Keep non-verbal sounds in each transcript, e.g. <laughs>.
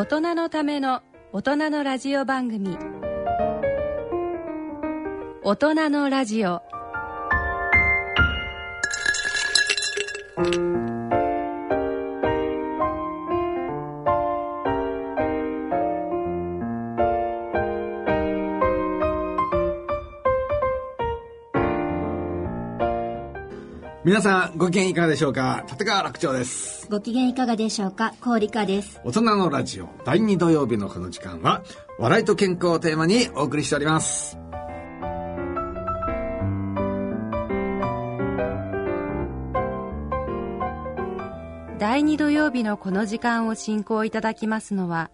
大人のための大人のラジオ番組。大人のラジオ。皆さんご機嫌いかがでしょうか？立川楽長です。ご機嫌いかがでしょうか？高理香です。大人のラジオ第2土曜日のこの時間は笑いと健康をテーマにお送りしております。第2土曜日のこの時間を進行いただきますのは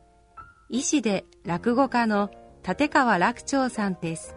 医師で落語家の立川楽長さんです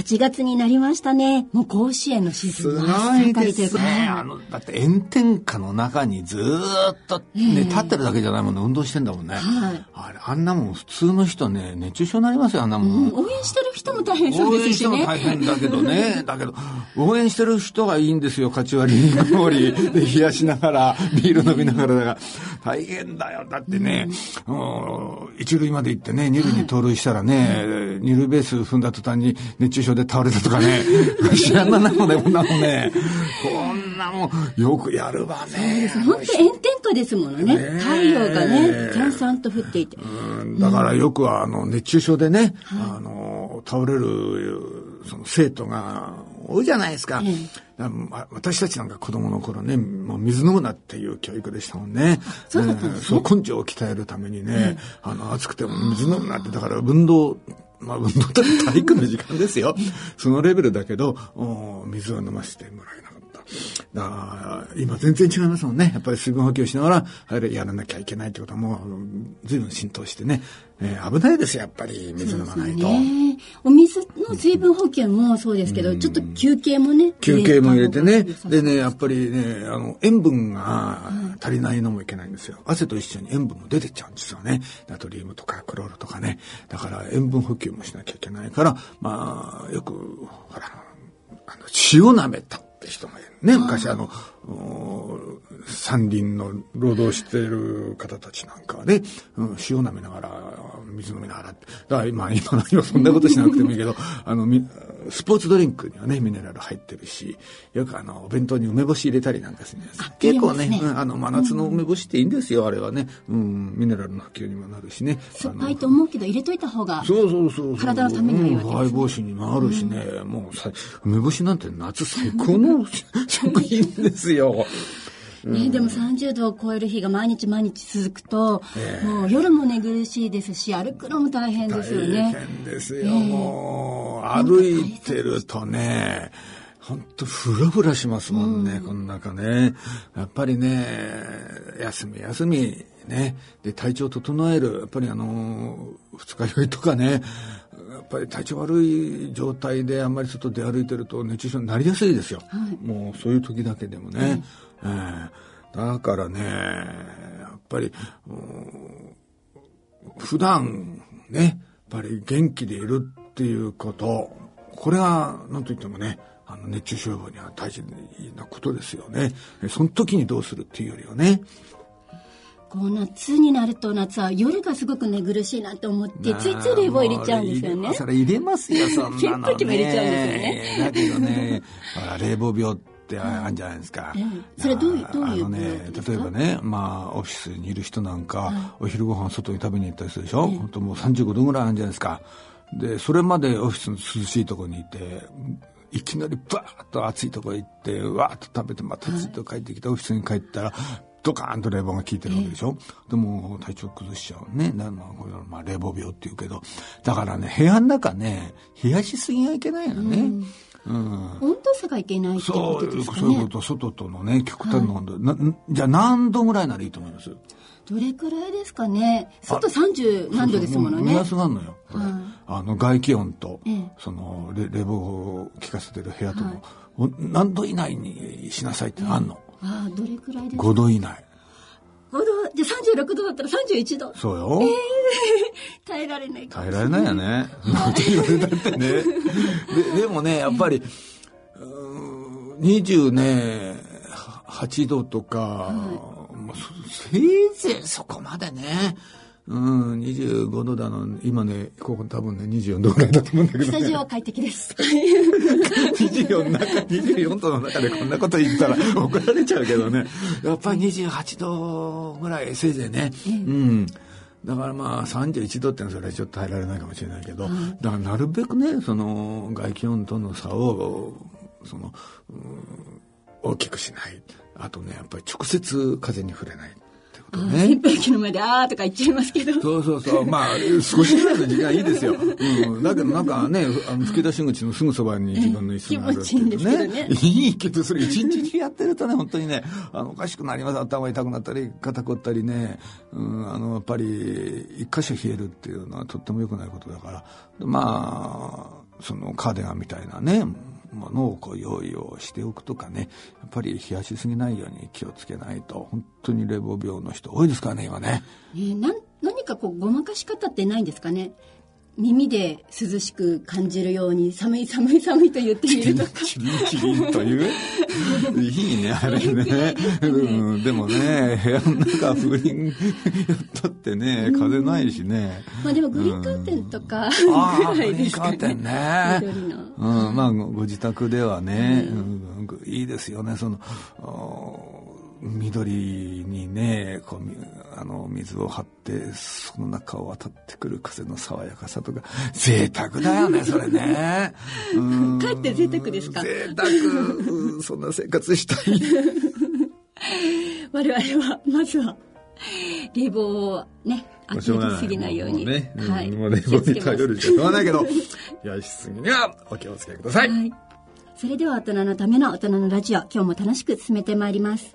8月になりましたね。もう甲子園のシーズすごン真っいですね。あの、だって炎天下の中にずーっとね、立ってるだけじゃないもんね、運動してんだもんね。はいあれ、あんなもん普通の人ね、熱中症になりますよ、あんなもん。応援してる人も大変そう応ですしね。援しても大変だけどね。<laughs> だけど、応援してる人がいいんですよ、勝ち割り氷で冷やしながら、ビール飲みながらだから。大変だよ。だってね、うん一塁まで行ってね、二塁に盗塁したらね、二塁ベース踏んだ途端に熱中症で倒れたとかね。知らないもんね、こんなもんね。こんなもん、よくやるわね。本当炎天下ですものね。ね太陽がね、さんさんと降っていて。うんだからよくあの熱中症でね、あの倒れるその生徒が多いじゃないですか。だま私たちなんか子供の頃ね、もう水飲むなっていう教育でしたもんね。そうだったんですねそう根性を鍛えるためにね、あの暑くても水飲むなって、だから運動、まあ運動って体育の時間ですよ。そのレベルだけど、お水を飲ませてもらえなかった。だから今全然違いますもんね。やっぱり水分補給しながら、あれやらなきゃいけないってことはもう、随分浸透してね、えー危ないですよ、やっぱり水飲まないと。ねお水の水分補給もそうですけど、ちょっと休憩もね。休憩も入れてね。入でね、やっぱりね、あの、塩分が足りないのもいけないんですよ。汗と一緒に塩分も出てっちゃうんですよね。ナトリウムとかクロールとかね。だから塩分補給もしなきゃいけないから、まあ、よく、ほら、あの、塩舐めたって人がいるね。昔あの、山林の労働してる方たちなんかはね、うん、塩舐めながら、水飲みながらって。だから今、今の今そんなことしなくてもいいけど、あの、みスポーツドリンクにはね、ミネラル入ってるし、よくあの、お弁当に梅干し入れたりなんかするんですあ結構ねねうんあの、真夏の梅干しっていいんですよ、あれはね。うん、ミネラルの補給にもなるしね。酸っぱいと思うけど入れといた方が。そうそうそうそう。体のためにはいいわけですねうん肺防止にもあるしね、もうさ、梅干しなんて夏最高の <laughs> 食品ですよ。ね、でも30度を超える日が毎日毎日続くと、もう夜も寝苦しいですし、歩くのも大変ですよ大ね。変ですよ、もう。歩いてるとね、ほんとフラフラしますもんね、この中ね。やっぱりね、休み休み、ね。で、体調整える。やっぱりあの、二日酔いとかね、やっぱり体調悪い状態であんまり外出歩いてると熱中症になりやすいですよ。もうそういう時だけでもね。ええだからね、やっぱり、普段ね、やっぱり元気でいるっていうこと、これが何と言ってもね、あの熱中症予防には大事なことですよね。えその時にどうするっていうよりはね。こう夏になると夏は夜がすごく寝苦しいなと思って、ついつい冷房入れちゃうんですよね。それ入れますよ、そんなの、ね。扇風機も入れちゃうんですよ <laughs> だけどね、冷房病ってあるんじゃないですか。ええそれどういうどういうあのね例えばね、まあ、オフィスにいる人なんか、お昼ご飯外に食べに行ったりするでしょ、本当もう35度ぐらいあるんじゃないですか。で、それまでオフィスの涼しいところにいて、いきなりバーッと暑いところ行って、わーっと食べて、また暑いとこ帰ってきて、オフィスに帰ったら、ドカーンと冷房が効いてるわけでしょ、でも体調崩しちゃうね。なまあ、これはまあ冷房病っていうけど。だからね、部屋の中ね、冷やしすぎはいけないのね。うん温度差がいけないってことですかね。そういうこと、外とのね、極端な温度、なじゃあ何度ぐらいならいいと思います？どれくらいですかね。外30何度ですものね目。安があるのよ。あの、外気温と、ええその冷、冷房を効かせてる部屋との、お何度以内にしなさいってのあんの？ああ、どれくらいですか？5度以内。度、じゃあ36度だったら31度。そうよ。<laughs> 耐えられない耐えられないよね。本当に言われたってね。ででもね、やっぱり、うーん20ね、8度とか、もうそせいぜいそこまでね。うん、25度だの、今ね、ここ多分ね、24度ぐらいだと思うんだけどね。スタジオは快適です。<laughs> 24の中、24度の中でこんなこと言ったら <laughs> 怒られちゃうけどね。やっぱり28度ぐらい、せいぜいね。うん。だからまあ31度ってのはそれはちょっと耐えられないかもしれないけど、だからなるべくね、その外気温との差を、その、うん大きくしない。あとね、やっぱり直接風に触れないね。扇風機の前であーとか言っちゃいますけど。そうそうそう。まあ、少しぐらいの時間いいですよ。<laughs> うん。だけどなんかね、あの、吹き出し口のすぐそばに自分の椅子があるっていう気持ちいいんですけどねいいけど、それ一日中やってるとね、本当にね、あの、おかしくなります。頭痛くなったり、肩凝ったりね、うん、あの、やっぱり、一箇所冷えるっていうのはとっても良くないことだから、まあ、そのカーディガンみたいなね、ものをこう用意をしておくとかね、やっぱり冷やしすぎないように気をつけないと、本当に冷房病の人多いですからね、今ね。えーなん何かこうごまかし方ってないんですかね？耳で涼しく感じるように寒い寒い寒いと言ってみるとかチリンチリンといういいね、あれね。<laughs> うん、でもね、部屋の中風鈴やったってね、風ないしね。まあでもグリーンカーテンとか、ああ、ぐらいグリーンですかねカーテンね。緑のうん、まあ、ごご自宅ではね、うんいいですよね、その、お緑にね、こう、みあの、水を張って、その中を渡ってくる風の爽やかさとか、贅沢だよね、それね。うん。かえって贅沢ですか？贅沢、うんそんな生活したい。我々はまずは冷房をね開けすぎない。ようにもね、うんはい。もう冷房に頼るしかしょうがないけど、やしすぎにはお気をつけください。はい。それでは大人のための大人のラジオ今日も楽しく進めてまいります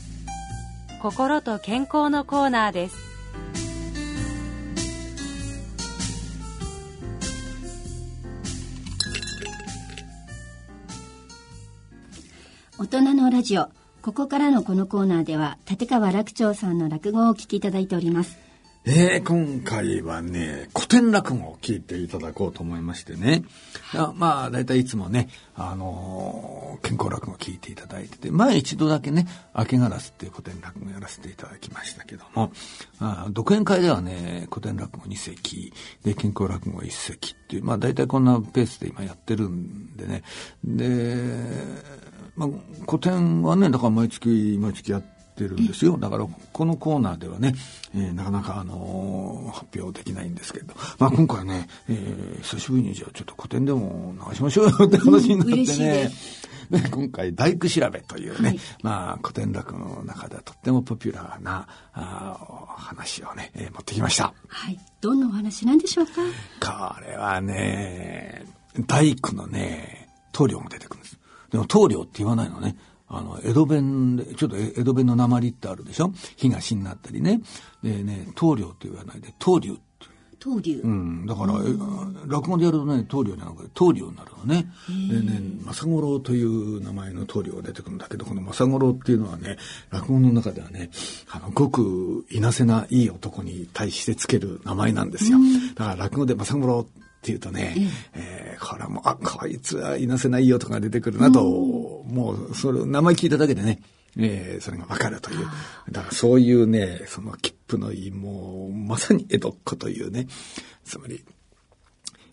心と健康のコーナーです。大人のラジオ。ここからのこのコーナーでは立川楽長さんの落語をお聞きいただいております。えー、今回はね、古典落語を聞いていただこうと思いましてね。あまあ、だいたいいつもね、あのー健康落語を聞いていただいてて、前一度だけね、明けガラスっていう古典落語をやらせていただきましたけども、あ独演会ではね、古典落語2席、で、健康落語1席っていう、まあ、だいたいこんなペースで今やってるんでね。で、まあ、古典はね、だから毎月、毎月やって、ってるんですよ。だから、このコーナーではね、えーなかなか、あのー発表できないんですけど、まあ今回ね、えー久しぶりにじゃあちょっと古典でも流しましょうよって話になってね。嬉しいでね今回、大工調べというね、はいまあ古典落語の中ではとってもポピュラーなあ話をね、えー持ってきました。はいどんなお話なんでしょうか？これはね、大工のね、棟梁も出てくるんです。でも棟梁って言わないのね。あの、江戸弁で、ちょっと江戸弁の鉛ってあるでしょ？東になったりね。でね、棟梁って言わないで、棟梁って。うん、だから、え落語でやるとね、棟梁じゃなくて、棟梁になるのね。でね、正五郎という名前の棟梁が出てくるんだけど、この正五郎っていうのはね、落語の中ではね、あの、ごくいなせないい男に対してつける名前なんですよ。だから落語で正五郎っていうとね、えーこれはもう、あ、こいつはいなせないいい男が出てくるなと、もう、それ、名前聞いただけでね、えーそれがわかるという。だからそういうね、その切符のいい、もう、まさに江戸っ子というね、つまり、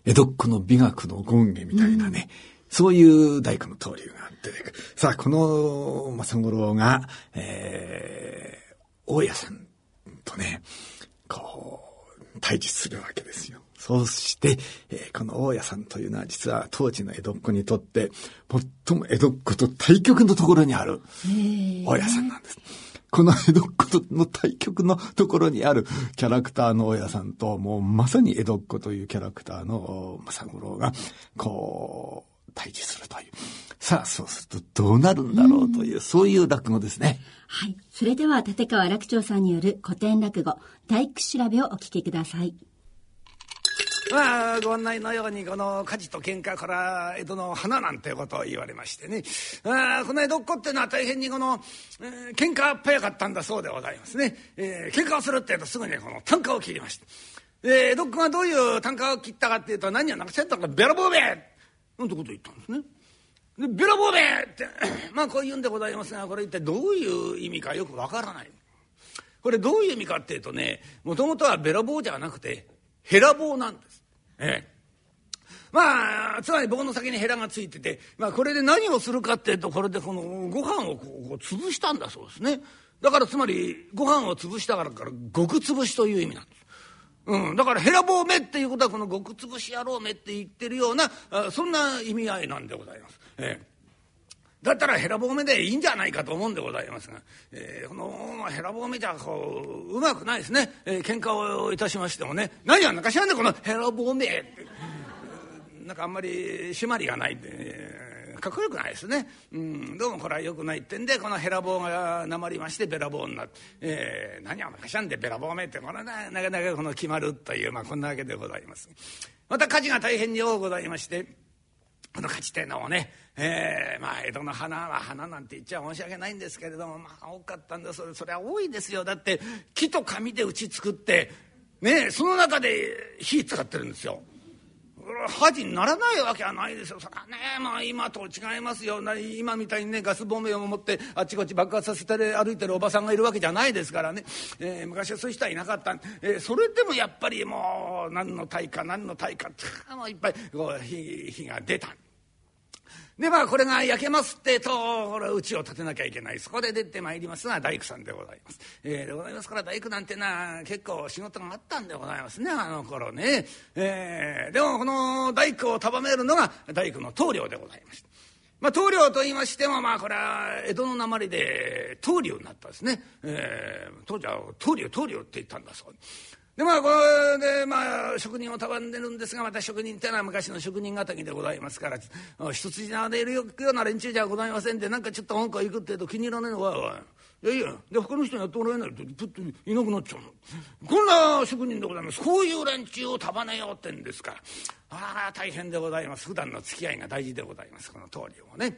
江戸っ子の美学の権下みたいなね、そういう大工の登竜が出てくる。さあ、この正五郎が、えー、大家さんとね、こう、対峙するわけですよ。そうして、えーこの大家さんというのは実は当時の江戸っ子にとって、最も江戸っ子と対極のところにある大家さんなんです。この江戸っ子との対極のところにあるキャラクターの大家さんと、もうまさに江戸っ子というキャラクターの正五郎が、こう、対峙するという。さあ、そうするとどうなるんだろうという、そういう落語ですね。はい。それでは、立川楽長さんによる古典落語、大工調べをお聞きください。まあ、ご案内のように、この火事と喧嘩から江戸の花なんてことを言われましてね。あこの江戸っ子っていうのは大変にこの、えー喧嘩っ早かったんだそうでございますね。えー喧嘩をするっていうとすぐにこの単価を切りました。江戸っ子がどういう単価を切ったかっていうと、何をなくせったか、ベラボーベなんてこと言ったんですね。で、ベラボーベって、<coughs> まあこう言うんでございますが、これ一体どういう意味かよくわからない。これどういう意味かっていうとね、もともとはベラボーじゃなくて、ヘラ棒なんです。ええ。まあ、つまり棒の先にヘラがついてて、まあこれで何をするかっていうと、これでこのご飯をこう潰したんだそうですね。だからつまりご飯を潰したからから極潰しという意味なんです。うん、だからヘラ棒目っていうことはこの極潰し野郎めって言ってるようなあそんな意味合いなんでございます。ええだったらヘラ棒目でいいんじゃないかと思うんでございますが、えーこのヘラ棒目じゃこううまくないですね、えー喧嘩をいたしましてもね何やんなか知らんねこのヘラ棒目ってなんかあんまり締まりがないんで、えかっこよくないですね、うん、どうもこれはよくないってんでこのヘラ棒がなまりましてべらぼうになって、えー何やなか知らんでべらぼう目ってこれななかなかこの決まるという、まあ、こんなわけでございます。また火事が大変に多ございましてこの勝ちってのもね、えーまあ江戸の花は花なんて言っちゃ申し訳ないんですけれどもまあ多かったんだそれそれは多いですよだって木と紙でうち作ってねその中で火使ってるんですよ。これは火事にならないわけはないですよ。それはね、まあ今と違いますよ。今みたいにね、ガスボンベを持ってあっちこっち爆発させて歩いてるおばさんがいるわけじゃないですからね。えー昔はそういう人はいなかった。えーそれでもやっぱりもう何の対価何の対価ってもういっぱい火が出た。でまあこれが焼けますってとこれは家を建てなきゃいけないそこで出てまいりますのは大工さんでございます。えーでございますから大工なんてのは結構仕事があったんでございますねあの頃ね。えーでもこの大工を束ねるのが大工の棟梁でございました。まあ、棟梁と言いましても、まあ、これは江戸の鉛で棟梁になったんですね。えー当時は棟梁、棟梁って言ったんだそうでまあこれでまあ職人を束ねるんですがまた職人ってのは昔の職人敵でございますから一筋縄でいるような連中じゃございませんでなんかちょっと本か行くってえと気に入らねえのはいやいやで他の人にやってもらえないとプッといなくなっちゃうの。こんな職人でございます。こういう連中を束ねようってんですか。らああ大変でございます。普段の付き合いが大事でございます。この通りをね。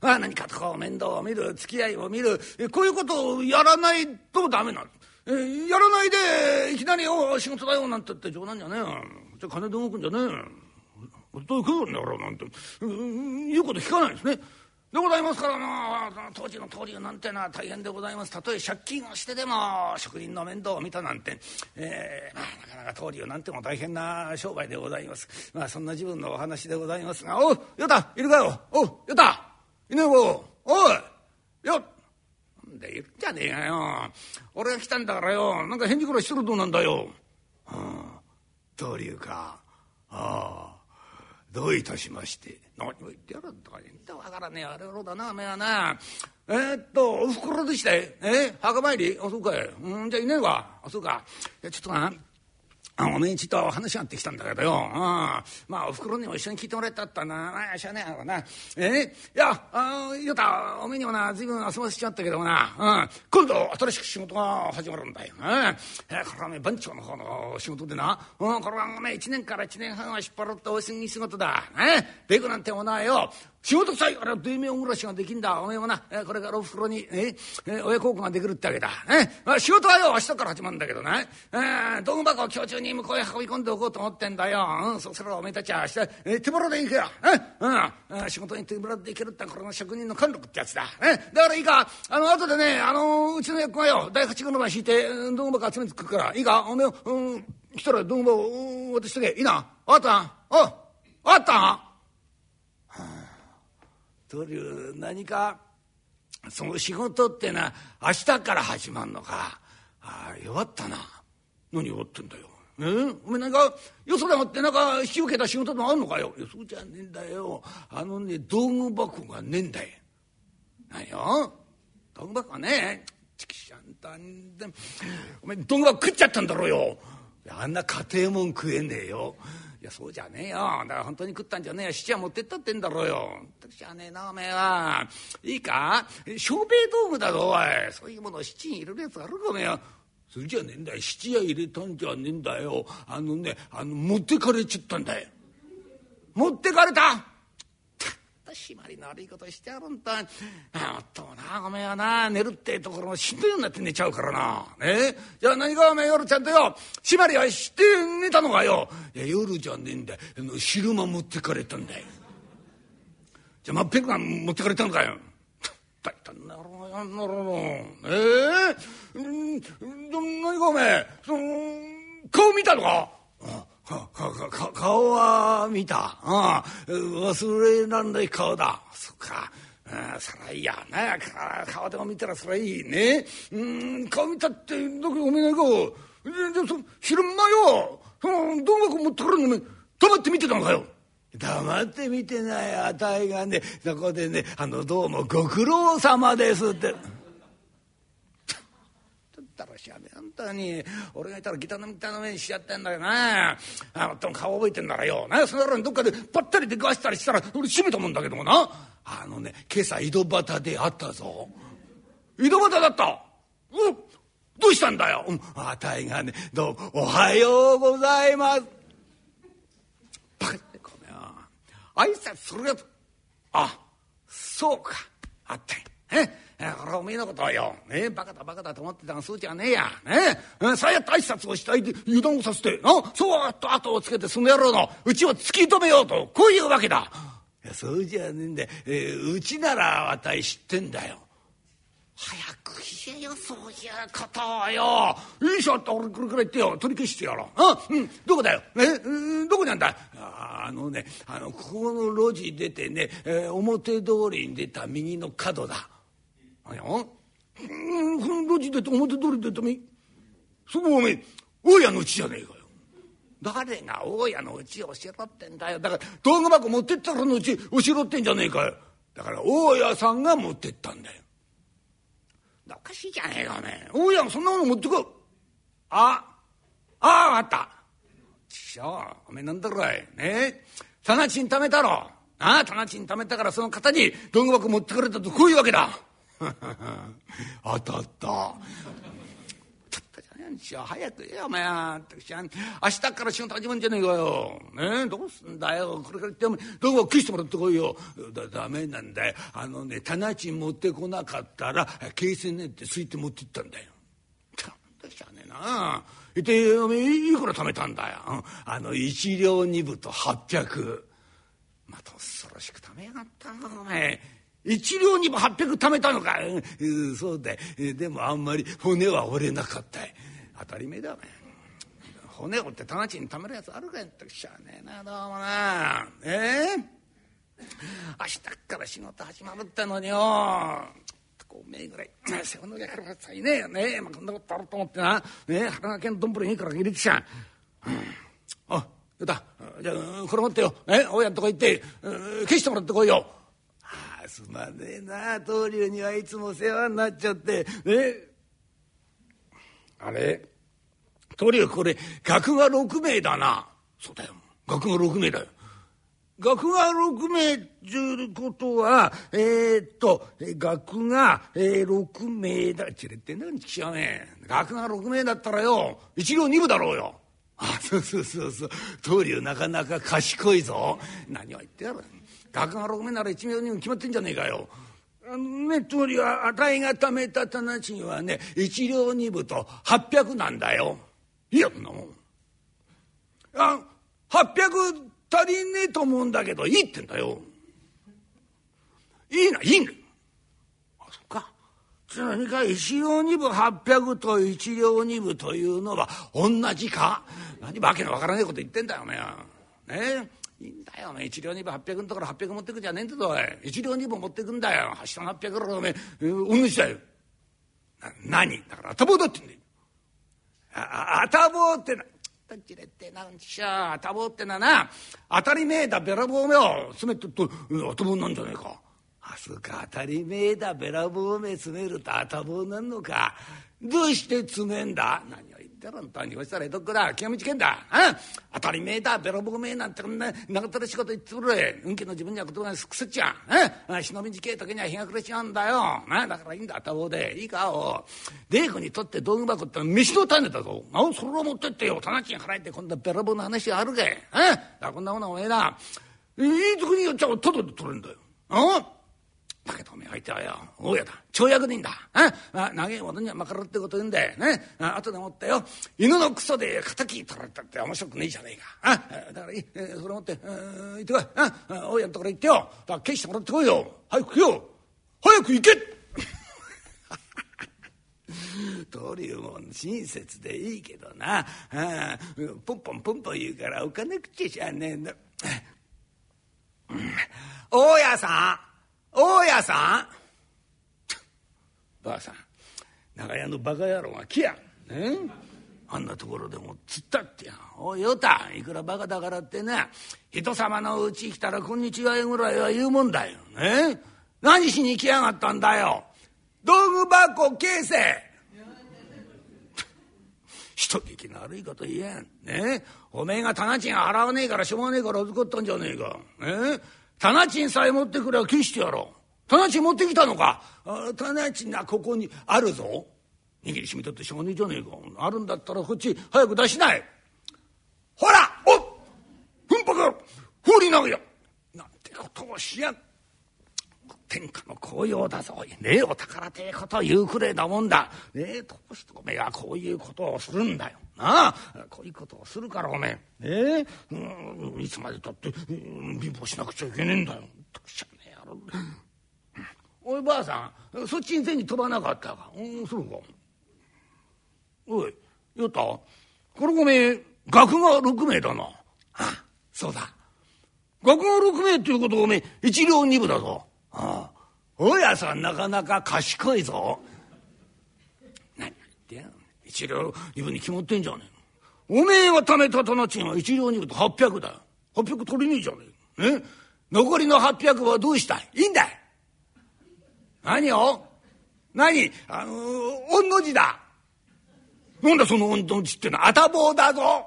ああ何かとこう面倒を見る付き合いを見るこういうことをやらないとダメなんです。やらないでいきなり「お仕事だよ」なんて言って冗談じゃねえじゃ金で動くんじゃねえどう食うんだろうなんて。言うこと聞かないですね。でございますからまあ当時の登竜なんてのは大変でございます。たとえ借金をしてでも職人の面倒を見たなんて、えーまあ、なかなか登竜なんても大変な商売でございます。まあそんな自分のお話でございますが「おうよたいるかよ。おうよたいねえおおいよっんでいるんじゃねえかよ。俺が来たんだからよ。なんか返事くらいしてるとなんだよ。はあ登竜か。ああ。どういたしまして。何を言ってやるんだか全然わからねえ。あれろだなおめえはな。えー、っとおふくろでした。いえ墓参り？あそうかい。うんじゃあいねえわ。あそうか。いやちょっとな。おめえちょっと話があってきたんだけどよ。うん、まあ、おふくろにも一緒に聞いてもらえたったな。あ、しゃあねえやろな。え？えいや、あよた、おめえにもな、随分遊ばせちゃったけどもな。うん、今度、新しく仕事が始まるんだよ。うん、えこれはね、番長の方の仕事でな。うん、これはね、1年から1年半は引っ張るっておすぎ仕事だ。ね、ベクなんてもなよ。仕事臭いから大名暮らしができんだ。おめえもな、これからおふくろに、え親孝行ができるってわけだ。ね、まあ、仕事はよ、明日から始まるんだけどな。え道具箱を今日中に向こうへ運び込んでおこうと思ってんだよ。うん、そしたらおめえたちは明日、え手ぶらで行けよ。うん、仕事に手ぶらで行けるってこれの職人の貫禄ってやつだ。ね、だからいいか、あの、後でね、あの、うちの役がよ、第八号の番引いて、道具箱集めてくるから、いいか、おめえ、うん、来たら道具箱渡しとけ。いいな。あったおあったという何かその仕事ってのは明日から始まんのか。ああ弱ったな。何弱ってんだよ。え？お前なんかよそでもってなんか引き受けた仕事でもあんのかよ。いやそうじゃねえんだよ。あのね道具箱がねえんだよ。何よ。道具箱はねチキシャンタンでお前道具箱食っちゃったんだろうよ。あんな家庭もん食えねえよ。やそうじゃねえよ。だから本当に食ったんじゃねえよ。七は持ってったってんだろうよ。じゃねえなおめえは。いいか？小兵道具だぞおい。そういうものを七に入れるやつあるかおめえよそれじゃねえんだよ。七夜入れたんじゃねえんだよ。あのねあの持ってかれちったんだよ。持ってかれた締まりの悪いことしてやるんだ。あっともな、おめえはな、寝るってところもしんどいようになって寝ちゃうからな。ね？じゃあ何かおめえ夜ちゃんとよ、締まりはして寝たのかよ。いや、夜じゃねえんだ。昼間持ってかれたんだよ。じゃあ真っぺが持ってかれたのかよ。大胆なろうやんなろうええー、何かおめえ、その、顔見たのか？かかか顔は見た。ああ忘れらんない顔だ。そっか。ああ、そらいいや。な顔でも見たらそらいいね。うん、顔見たって、だけおめえなんか、じゃそ昼間よ、その、どんな持ってくるの？め、黙って見てたのかよ。黙って見てないあたいがね、そこでね、あの、どうもご苦労様ですって。ったらしやね本当に俺がいたらギターのみたいな目にしちゃってんだよな。あと顔覚えてんならよ。なその野郎にどっかでぱったり出くわしたりしたら俺閉めたもんだけどもな。あのね今朝井戸端で会ったぞ。井戸端だった。うどうしたんだよ、うん、あたいがねどうおはようございます。バカってこのよ挨拶するやつ。あそうか。あったえ？これおめえのことはよ、ね、バカだバカだと思ってたがそうじゃねえや。ねえ、さやって挨拶をしたいで油断をさせて、なそうっと後をつけてその野郎のうちを突き止めようと、こういうわけだ。いやそうじゃねえんで、えー、うちならあたい知ってんだよ。早く言えよ、そういうことをよ。いいしょって俺これくらい言ってよ。取り消してやろう。あうん、どこだよ。え、うん、どこにあんだあのね、あの、ここの路地出てね、えー、表通りに出た右の角だ。何や？うんこの路地出て表通り出てみそこおめえ大家のうちじゃねえかよ。誰が大家のうちをしろってんだよ。だから道具箱持ってったらのうち後ろってんじゃねえかよ。だから大家さんが持ってったんだよ。おかしいじゃねえかおめえ。大家がそんなもの持ってこあああ分かった。ちょおめえなんだろい。ねえ。棚賃貯めたろ。ああ棚賃貯めたからその方に道具箱持ってかれたとこういうわけだ。<laughs> 当たった。早く言えよお前私明日から仕事始まるんじゃねえかよ。ねどうすんだよこれから言ってどうも食いしてもらってこいよ。だダメなんだよあのね棚賃持ってこなかったら京成ねってすいて持ってったんだよ。なんだしゃねえな。でおめえいくら貯めたんだよ。あの一両二分と八百。また恐ろしく貯めやがったなお前。一両にも八百貯めたのか、うん、そうだでもあんまり骨は折れなかった当たり前だお前。骨折って棚地に貯めるやつあるかよってしゃあねえなどうもな。ええー、明日から仕事始まるってのによ。おめえぐらい世話のりゃからさいね。えねえ、まあ、こんなことあると思ってな。ねえ腹がけんどんぶりいいから入れてきちゃう、うん、あよだじゃあこれ持ってよ、ね、大家んとこ行って消してもらってこいよ。すまねえな棟梁にはいつも世話になっちゃってねあれ？とりあえずこれ額が6名だな。そうだよ。額が6名だよ。額が6名っていうことは、えー、っと、額が、えー、6名だ。ちれって何聞かねえ。額が6名だったらよ、一両二分だろうよ。あ、そうそうそうそう。東流なかなか賢いぞ。何を言ってやる。額が6名なら一両二分決まってんじゃねえかよ。あのね、通りは、あたいが貯めた棚賃はね、一両二分と800なんだよ。いや、こんなもん。あ、800足りねえと思うんだけどいいってんだよ。いいな、いいんだよ。あ、そっか。何か一両二分八百と一両二分というのは同じか何わけのわからねえこと言ってんだよね。ねいいんだよ、おめ一両二分八百のところ八百持ってくんじゃねえんだぞ、おい。一両二分持ってくんだよ。明日の八百からおめえ、同じだよ。な、何？だから頭だってんだよ。あ、あ、頭ってな。ったんちれってなんしゃ多忙ってなな当たり前だべらぼうめを詰めてと頭なんじゃねえか。あそうか当たり前だべらぼうめ詰めると頭なんのか。どうして詰めんだ？何？てるんだにこしたら江戸っ子だ？気がけんだ。当たり前だ。べらぼうめえなんてこんな長たらしいこと言ってくれ運気の自分には言葉がすくせっちゃあ忍びじけえ時には日が暮れちゃうんだよ。だからいいんだ頭で。いいかおデークにとって道具箱って飯の種だぞ。あそれを持ってってよ。棚賃払えてこんなべらぼうの話あるけあこんなものはおめえないいとこによっちゃただで取れんだよ。あだけどおめえ相手はよ。大家だ。跳躍でいいんだ。ああ長えものにはまかるってこと言うんだよ。ね？あ後でもってよ。犬のクソで敵取られたって面白くねえじゃねえか。あだからいい、それ持って。行ってこい。あ大家のところ行ってよ。だから消してもらってこいよ。早く来よ。早く行け。というもん親切でいいけどな。あポンポンポンポン言うからお金口じゃね。えん。だ。大家さん。大家さん。ばあさん。長屋のバカ野郎が来やん。ね。あんなところでもつったってや。おいよたいくらバカだからってな人様のうち来たら「こんにちは」ぐらいは言うもんだよ。ね。何しに来やがったんだよ。道具箱形成。人聞きの悪いこと言えん。ね。おめえが棚賃払わねえからしょうがねえから預かったんじゃねえか。ね。棚賃さえ持ってくれば消してやろう。棚賃持ってきたのか棚賃がここにあるぞ。握りしめたってしょうがねえじゃねえか。あるんだったらこっち早く出しない。ほらおっふんぱく放り投げやなんてことをしやって。天下の紅葉だぞ。ねえお宝てえこと言うくれえなもんだ。ねえどうしておめえはこういうことをするんだよ。なあこういうことをするからおめえ。ねえうんいつまでたってうん貧乏しなくちゃいけねえんだよ。どうしゃねえやろ。おいばあさんそっちに銭飛ばなかったか。うんそうか。おいよった？これごめん額が6名だな。ああそうだ。額が6名っていうことおめえ一両二分だぞ。ああ。大家さんなかなか賢いぞ。何言って一両二分に決まってんじゃねえ。の。おめえが貯めた棚賃は一両二分と800だ。よ。800取りねえじゃねえ。ね残りの800はどうしたい？いいんだい。何を？何？あの御の字だ。なんだその御の字ってのは？あたぼうだぞ。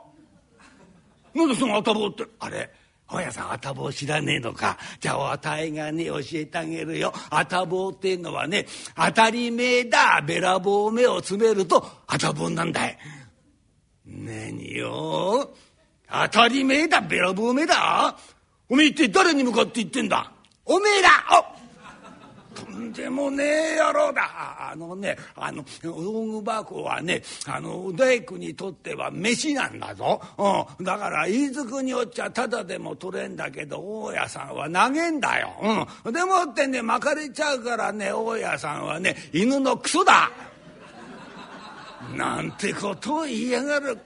なんだそのあたぼうって？あれ？本屋さんあたぼう知らねえのか？じゃああたいがね教えてあげるよ。あたぼうっていうのはね当たり前だ。べらぼう目を詰めるとあたぼうなんだい。何よ？当たり前だ。べらぼう目だ。おめえって誰に向かって言ってんだ？おめえだあとんでもねえ野郎だ。あのねあの道具箱はねあの大工にとっては飯なんだぞ、うん、だから飯くによっちゃただでも取れんだけど大家さんは投げんだよ、うん、でもってね巻かれちゃうからね大家さんはね犬のクソだ。なんてことを言いやがる。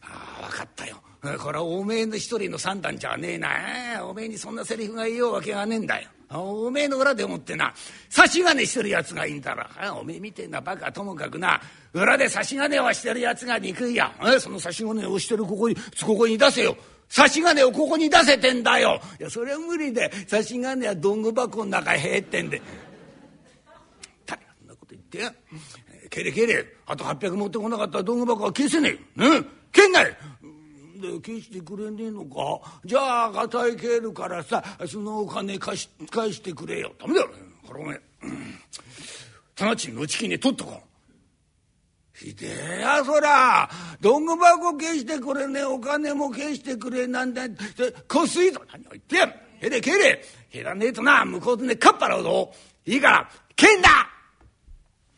ああ分かったよ。これはおめえの一人の三段じゃねえな。おめえにそんなセリフが言おうわけがねえんだよ。おめえの裏でもってな。差し金してるやつがいいんだらおめえみてえなバカ。ともかくな。裏で差し金をしてるやつが憎いや。その差し金をしてるここにここに出せよ。差し金をここに出せてんだよ。いやそれは無理で。差し金はどんぐ箱の中へってんで。誰がそんなこと言ってや。けれけれ。あと800持ってこなかったら道具箱は消せねえ。ねけんない。で消してくれねえのか？じゃあ硬いケールからさそのお金貸し返してくれよ。ダメだよこれお前直ちにのちきに取っとこう。ひでえやそら。道具箱消してくれねえお金も消してくれなんだってこすいぞ何を言ってやる。へれけれ。へらねえとな。向こうでねかっぱらうぞ。いいから。けんだ。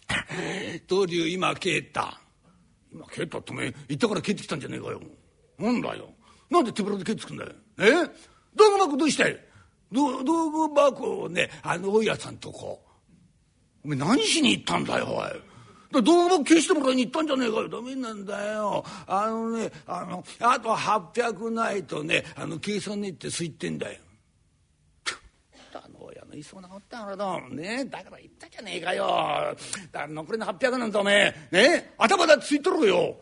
<laughs> 東流今帰った。今帰ったってお前行ったから帰ってきたんじゃねえかよ。なんだよ。なんで手ぶらで帰ってくんだよ。え？道具箱どうしたい？道具箱をねあの大家さんとこ。お前何しに行ったんだよおい。道具箱消してもらいに行ったんじゃねえかよ。ダメなんだよ。あのねあのあと800ないとねあの計算ねってすいってんだよ。あの親のいそうなことだろねだから言ったじゃねえかよ。だ残りの800なんておめえ。ね？頭だってついとるよ。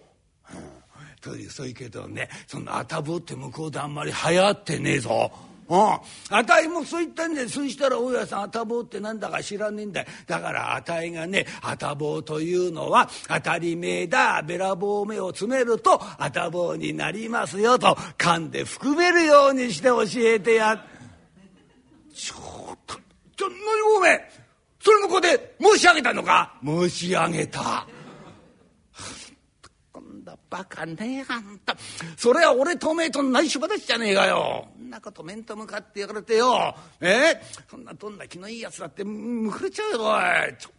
そういうけどねそんな頭って向こうであんまり流行ってねえぞ。うん、あたいもそう言ったんでそしたら大家さんあたぼうってなんだか知らねえんだよ。だからあたいがねあたぼうというのは当たり前だ。べらぼう目を詰めるとあたぼうになりますよと噛んで含めるようにして教えてやちょっとちょ何おめえそれもここで申し上げたのか？申し上げた。バカねえあんた。それは俺とおめえと内緒話じゃねえかよ。そんなこと面と向かって言われてよ。え？そんなどんな気のいいやつだってむくれちゃうよおい。ちょっ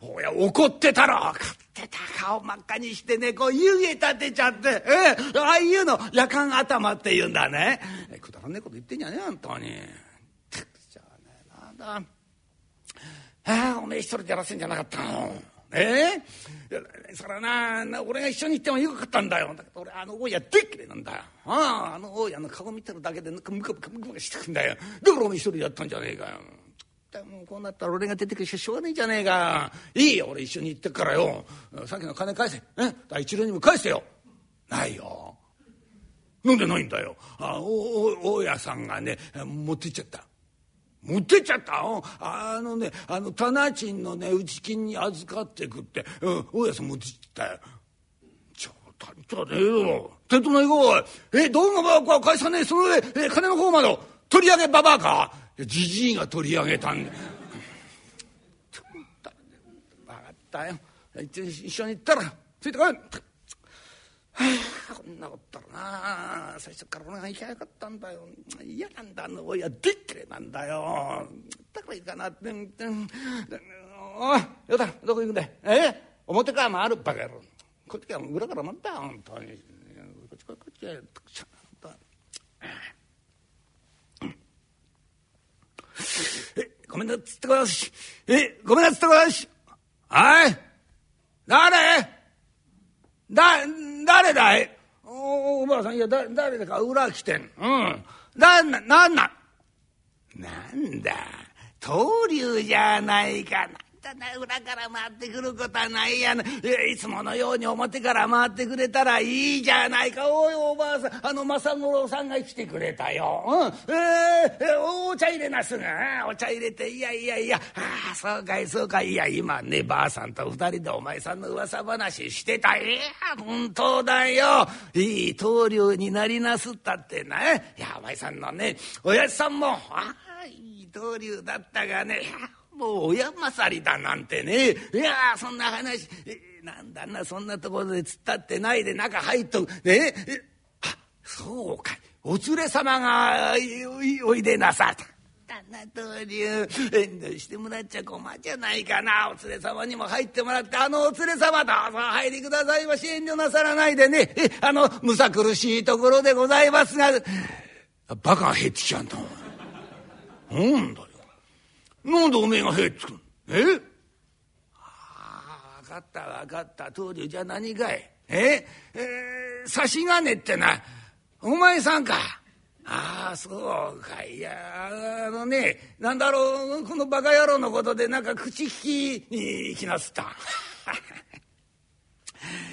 とおや怒ってたろ。怒ってた顔真っ赤にしてねこう湯気立てちゃって。え？ああいうの夜間頭って言うんだね。くだらねえこと言ってんじゃねえあんたに。じゃあねなんだああおめえ一人でやらせんじゃなかったの。ええそれはな俺が一緒に行ってもよかったんだよ。だけど俺あの大家でっけれなんだよ。あああの大家の顔見てるだけでムカムカムカムカしてくんだよ。だからお前一人でやったんじゃねえかよ。もうこうなったら俺が出てくるししょうがねえじゃねえか。いいよ俺一緒に行ってからよ。さっきの金返せ。え？第一郎にも返してよ。ないよ。なんでないんだよ。あお大家さんがね持って行っちゃった。持ってっちゃったあのねあの店賃のね内金に預かってくって、うん、大家さん持ってっちゃったよ。ちょたんじゃねえよ。手とないこえどうもばは返さねえその上え金の方まで取り上げばばあかじじいが取り上げたんだ。分かったよ一緒に行ったらついてこい。はあ、こんなこったらな最初から俺が行きゃよかったんだよ。嫌なんだあの親でっけれなんだよ。だからいいかなってんてん。おいよだどこ行くんだえ？表から回るバカ野郎。こっちから裏から回ったよ本当に。こっちこっちこっちえごめんなっつってこよしえごめんなっつってこよしはい。誰？だ、誰だい？おおばあさん、いや、だ、誰だか裏来てん。うん。だ、な、なんな、なんだ、東流じゃないかな。だな裏から回ってくることはないやないつものように表から回ってくれたらいいじゃないか。おいおばあさんあの正五郎さんが来てくれたよ。うん、えー、お茶入れなすが。お茶入れていやいやいや。ああそうかいそうかい。や今ねばあさんと二人でお前さんの噂話してた。いや本当だよ。いい棟梁になりなすったってな。いやお前さんのねおやじさんもああいい棟梁だったがね。もう親勝りだなんてね。いやそんな話。なんだなそんなところで突っ立ってないで中入っとねあそうか。いお連れ様がおいでなさった。旦那東流遠慮してもらっちゃ困っじゃないかな。お連れ様にも入ってもらってあのお連れ様どうぞ入りくださいまし。遠慮なさらないでね。あのむさ苦しいところでございますが。バカが減ってきちゃうんだなんだよなんでおめえが入ってくるえ？ああ分かった分かった。当時じゃ何かい？え？えー、差し金ってな。お前さんか？ああそうか。いやあのねなんだろうこのバカ野郎のことでなんか口利きに行きなすった。<laughs>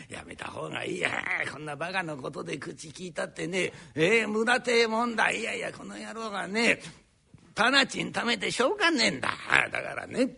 やめた方がいいや。こんなバカのことで口聞いたってね。えー、無駄てえもんだ。いやいやこの野郎がねタナチン貯めてしょうがねえんだ。だからね。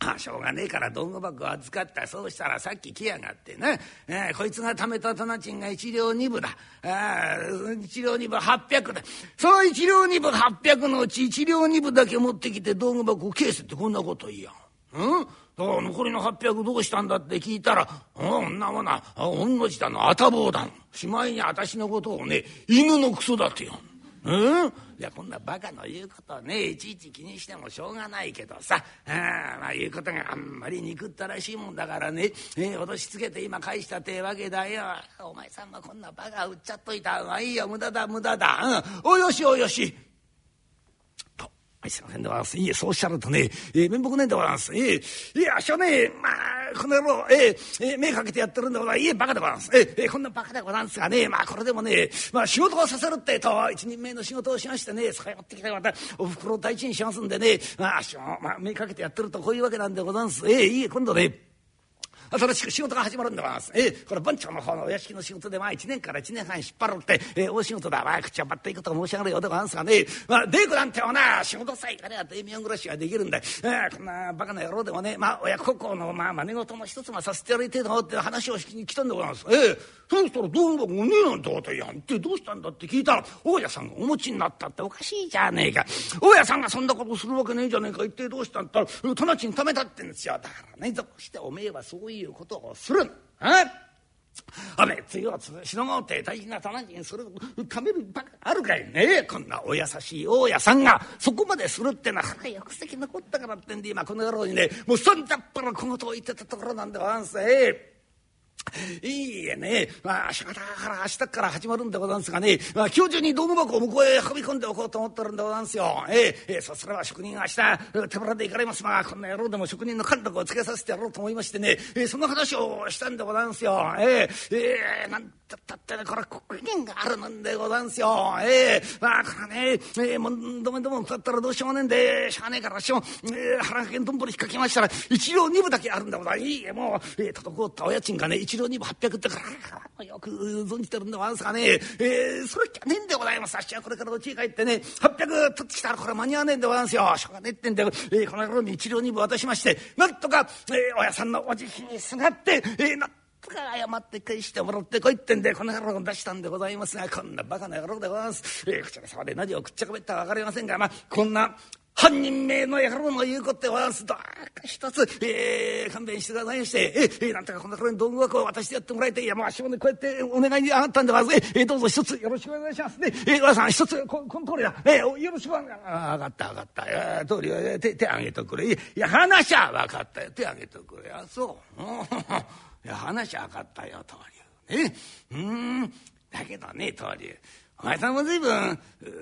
あしょうがねえから道具箱預かった。そうしたらさっき来やがってな、えー、こいつが貯めた棚賃が一両二分だ。あ一両二分八百だ。その一両二分八百のうち一両二分だけ持ってきて道具箱を返せってこんなこと言いやうん？だから残りの800どうしたんだって聞いたら「うんなもな御の字だのあたぼうだのしまいに私のことをね犬のクソだって言ううん？いやこんなバカの言うことをねいちいち気にしてもしょうがないけどさ。あまあ言うことがあんまり憎ったらしいもんだからね、えー、脅しつけて今返したってわけだよ。お前さんはこんなバカ売っちゃっといた方がいいよ。無駄だ無駄だ、うん、およしおよし。はいすいませんでございます。いえ、そうおっしゃるとね、えー、面目ねえんでございます。えー、いや、しょねまあ、この野郎、えー、えー、目かけてやってるんでございます。いえ、バカでございます。えー、えー、こんなバカでございますがね、まあ、これでもね、まあ、仕事をさせるってと、一人目の仕事をしましてね、そこへ持ってきてまた、お袋を大事にしますんでね、まあ、まあ、目かけてやってるとこういうわけなんでございます。えー、いえ、今度ね、新しく仕事が始まるんでございます。えー、これ番長の方のお屋敷の仕事でまあ1年から1年半引っ張るって、えー、大仕事だ。まあ口をばっていくと申し上げるようでございますがね、まあデークなんてはな、仕事さえやれば大名暮らしができるんだ。えー、こんなバカな野郎でもね、まあ親孝行のまあ真似事の一つもさせてやりてえのって話をしに来たんでございます。ええそうしたらどうももねえなんてことやんってどうしたんだって聞いたら、大家さんがお持ちになったっておかしいじゃねえか。大家さんがそんなことするわけねえじゃねえか。一体どうしたんだったら、直ちに貯めたってんですよ。だからね、どうしておめえはそういうことをするるああめつしのごうて大事な棚にするためるばかあるかいね。こんなお優しい大家さんが。そこまでするってのは腹よくせき残ったからってんで今この野郎にねもうそんじゃっぱら小言を言ってたところなんでござんす。え。いいえね、まあ、明日から明日から始まるんでございますがね、まあ、今日中に道具箱を向こうへ運び込んでおこうと思ってるんでございますよ。えええそすれば職人が明日手ぶらで行かれますが、こんな野郎でも職人の貫禄をつけさせてやろうと思いましてね、えその話をしたんでございますよ。えええなんたったってね、これ国民があるもんでございますよ。ええまあ、これね、ええもんどめども食ったらどうしようもねえんで、しゃあねえからしも、ええ腹掛けんどんぶり引っ掛けましたら、一両二分だけあるんでございます。いいえ、もう、ええ滞ったお家賃がね、一両二分八百ってからよく存じてるんでございますがね、えー、それきゃねえんでございます。あっしはこれからうちへ帰ってね800取ってきたらこれ間に合わねえんでございますよ。しょうがねえってんで、えー、この野郎に一両二分渡しましてなんとか、えー、おやさんのお慈悲にすがって、えー、なんとか謝って返してもらってこいってんでこの野郎出したんでございますがこんなバカな野郎でございます。えー、こちら様で何をくっちゃかべったか分かりませんがまあこんな犯人名の野郎の言うことでございますどうか一つ、えー、勘弁してくださいまして、えー、なんとかこんな頃に道具箱を渡してやってもらいたいやもう足もねこうやってお願いに上がったんでございます、えー、どうぞ一つよろしくお願いしますね。えー、和さん一つここの通りだ、えー、よろしくお願い。あ上がった上がった、えー、通り、えー、手手挙げとくれ。いや話は分かったよ。手挙げとくれ。あそう。いや話は分かったよ通りえう。ん。だけどね通りお前さんも随分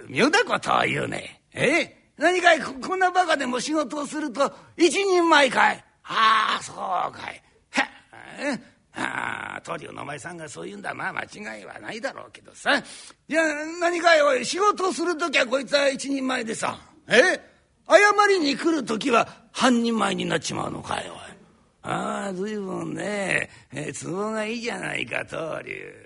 妙なことを言うね。え何かいこんなバカでも仕事をすると一人前かい。ああそうかい。へえああトリオのお前さんがそう言うんだ。まあ間違いはないだろうけどさ。じゃあ何かいおい仕事をする時はこいつは一人前でさ。え謝りに来る時は半人前になっちまうのかいおい。ああ随分ねえ都合がいいじゃないか東流。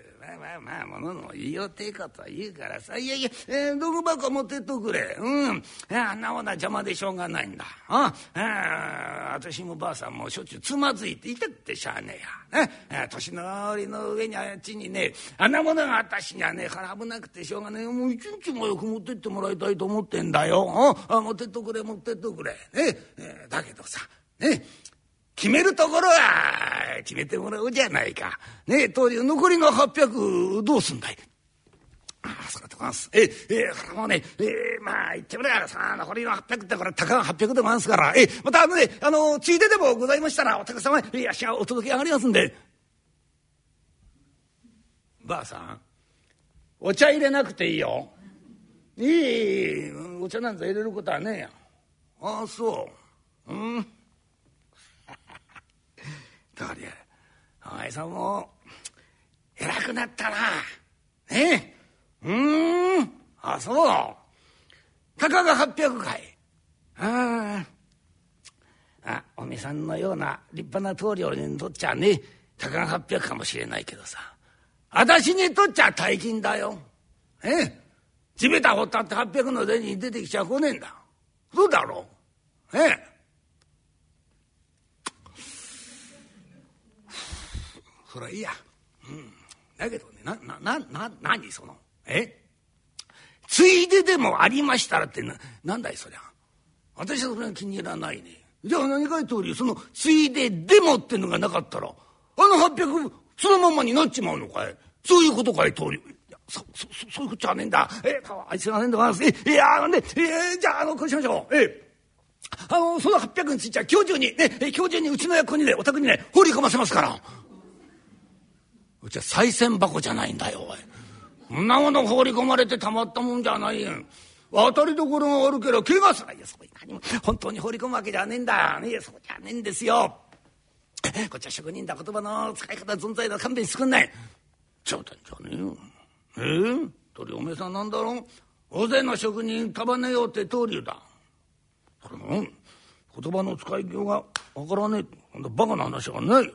まあまあものの言いようてえこと言うからさ。いやいや、えー、道具箱持ってっとくれ。うん。あんなものは邪魔でしょうがないんだ。ああ私もばあさんもしょっちゅうつまずいていたってしゃあねえや、ね、年のりの上にあっちにねあんなものが私にはね腹危なくてしょうがねえ。もう一日もよく持ってってもらいたいと思ってんだよ。あ持ってっとくれ持ってっとくれ。ね。えー、だけどさね。え決めるところは決めてもらおうじゃないか。ねえ、当時残りの800どうすんだい？ああ、そうでございます。ええ、ええ、もうね、え、まあ言ってみればさ、残りの800ってこれ、たかが800でございますから、え、またあのね、あの、ついででもございましたら、お客様、いやしゃお届け上がりますんで。ばあさん、お茶入れなくていいよ。いい、お茶なんざ入れることはねえや。ああ、そう。うん。お前さんも偉くなったな。ね？え。うんあそうたかが800かい。ああおめさんのような立派な棟梁にとっちゃねたかが800かもしれないけどさ私にとっちゃ大金だよ。ええ地べた掘ったって800の銭に出てきちゃ来ねえんだ。そうだろう。ええそりゃいいや。うん。だけどね、な、な、な、な、何その、え？ついででもありましたらってな、なんだいそりゃ。私はそれは気に入らないね。じゃあ何かい通り、その、ついででもってのがなかったら、あの800、そのままになっちまうのかい？そういうことかい、通り。そ、そ、そういうことじゃねえんだ。えー、あいつがねえんだから、え、いや、ね、えー、じゃあ、あの、こうしましょう。えーあの、その800については今日中に、ね、今日中にうちの役にね、お宅にね、放り込ませますから。うちは賽銭箱じゃないんだよ、おい。そんなもの放り込まれてたまったもんじゃないよ。当たりどころが悪ければ怪我すらいや、そう何も、本当に放り込むわけじゃねえんだ。ねそうじゃねえんですよ。こっちは職人だ、言葉の使い方存在だ、勘弁してくんない。冗談じゃねえよ。え？え鳥おめえさんなんだろ？う大勢の職人束ねようって通りだ。それも言葉の使いようがわからねえんバカな話はない。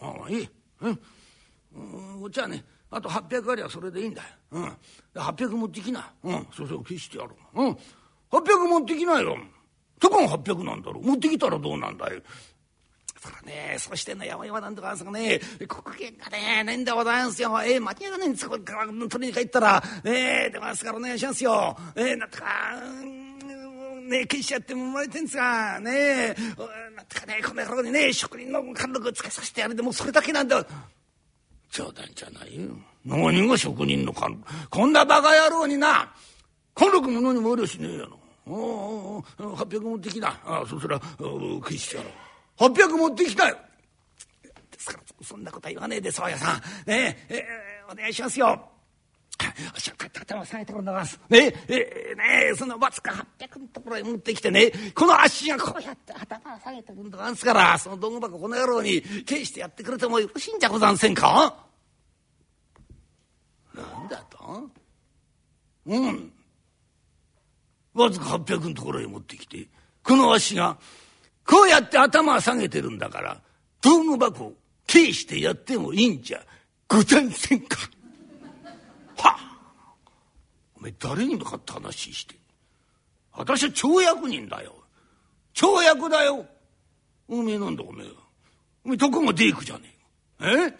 ああいい。うん。こっちはねあと800ありゃそれでいいんだよ。うん。800持ってきな。うん。そうそう消してやる。うん。800持ってきなよ。とこが800なんだろう。持ってきたらどうなんだよ。そらね、そしてね、山々なんとかですかね、国権がね、ねんでございますよ。えー、間違いがないんですこから取りに帰ったら、えー、出ますからお願いしますよ。えー、なんとか、ね、消しちゃってもまれてんですが、ねえ、なんとかね、この野郎にね、職人の貫禄つけさせてやるでもそれだけなんだ。冗談じゃないよ。何が職人の貫禄。こんなバカ野郎にな、貫禄も何もありゃしねえやの。おおお800持ってきな。ああそしたら消してやろう。800持ってきたよ。ですからそんなことは言わねえで宗谷さんねええー、お願いしますよ。しっか頭下げてくんだます。ねえ、ねえ、そのわずか800のところへ持ってきてね、この足がこうやって頭を下げてくんだますから、その道具箱この野郎に返してやってくれてもよろしいんじゃござんせんか？だと？うん。わずか800のところへ持ってきて、この足がこうやって頭を下げてるんだから道具箱を軽してやってもいいんじゃござんせんか。はあ、お前誰に向かって話して私は町役人だよ。町役だよ。おめえなんだおめえ。おめえどこがデークじゃねええ？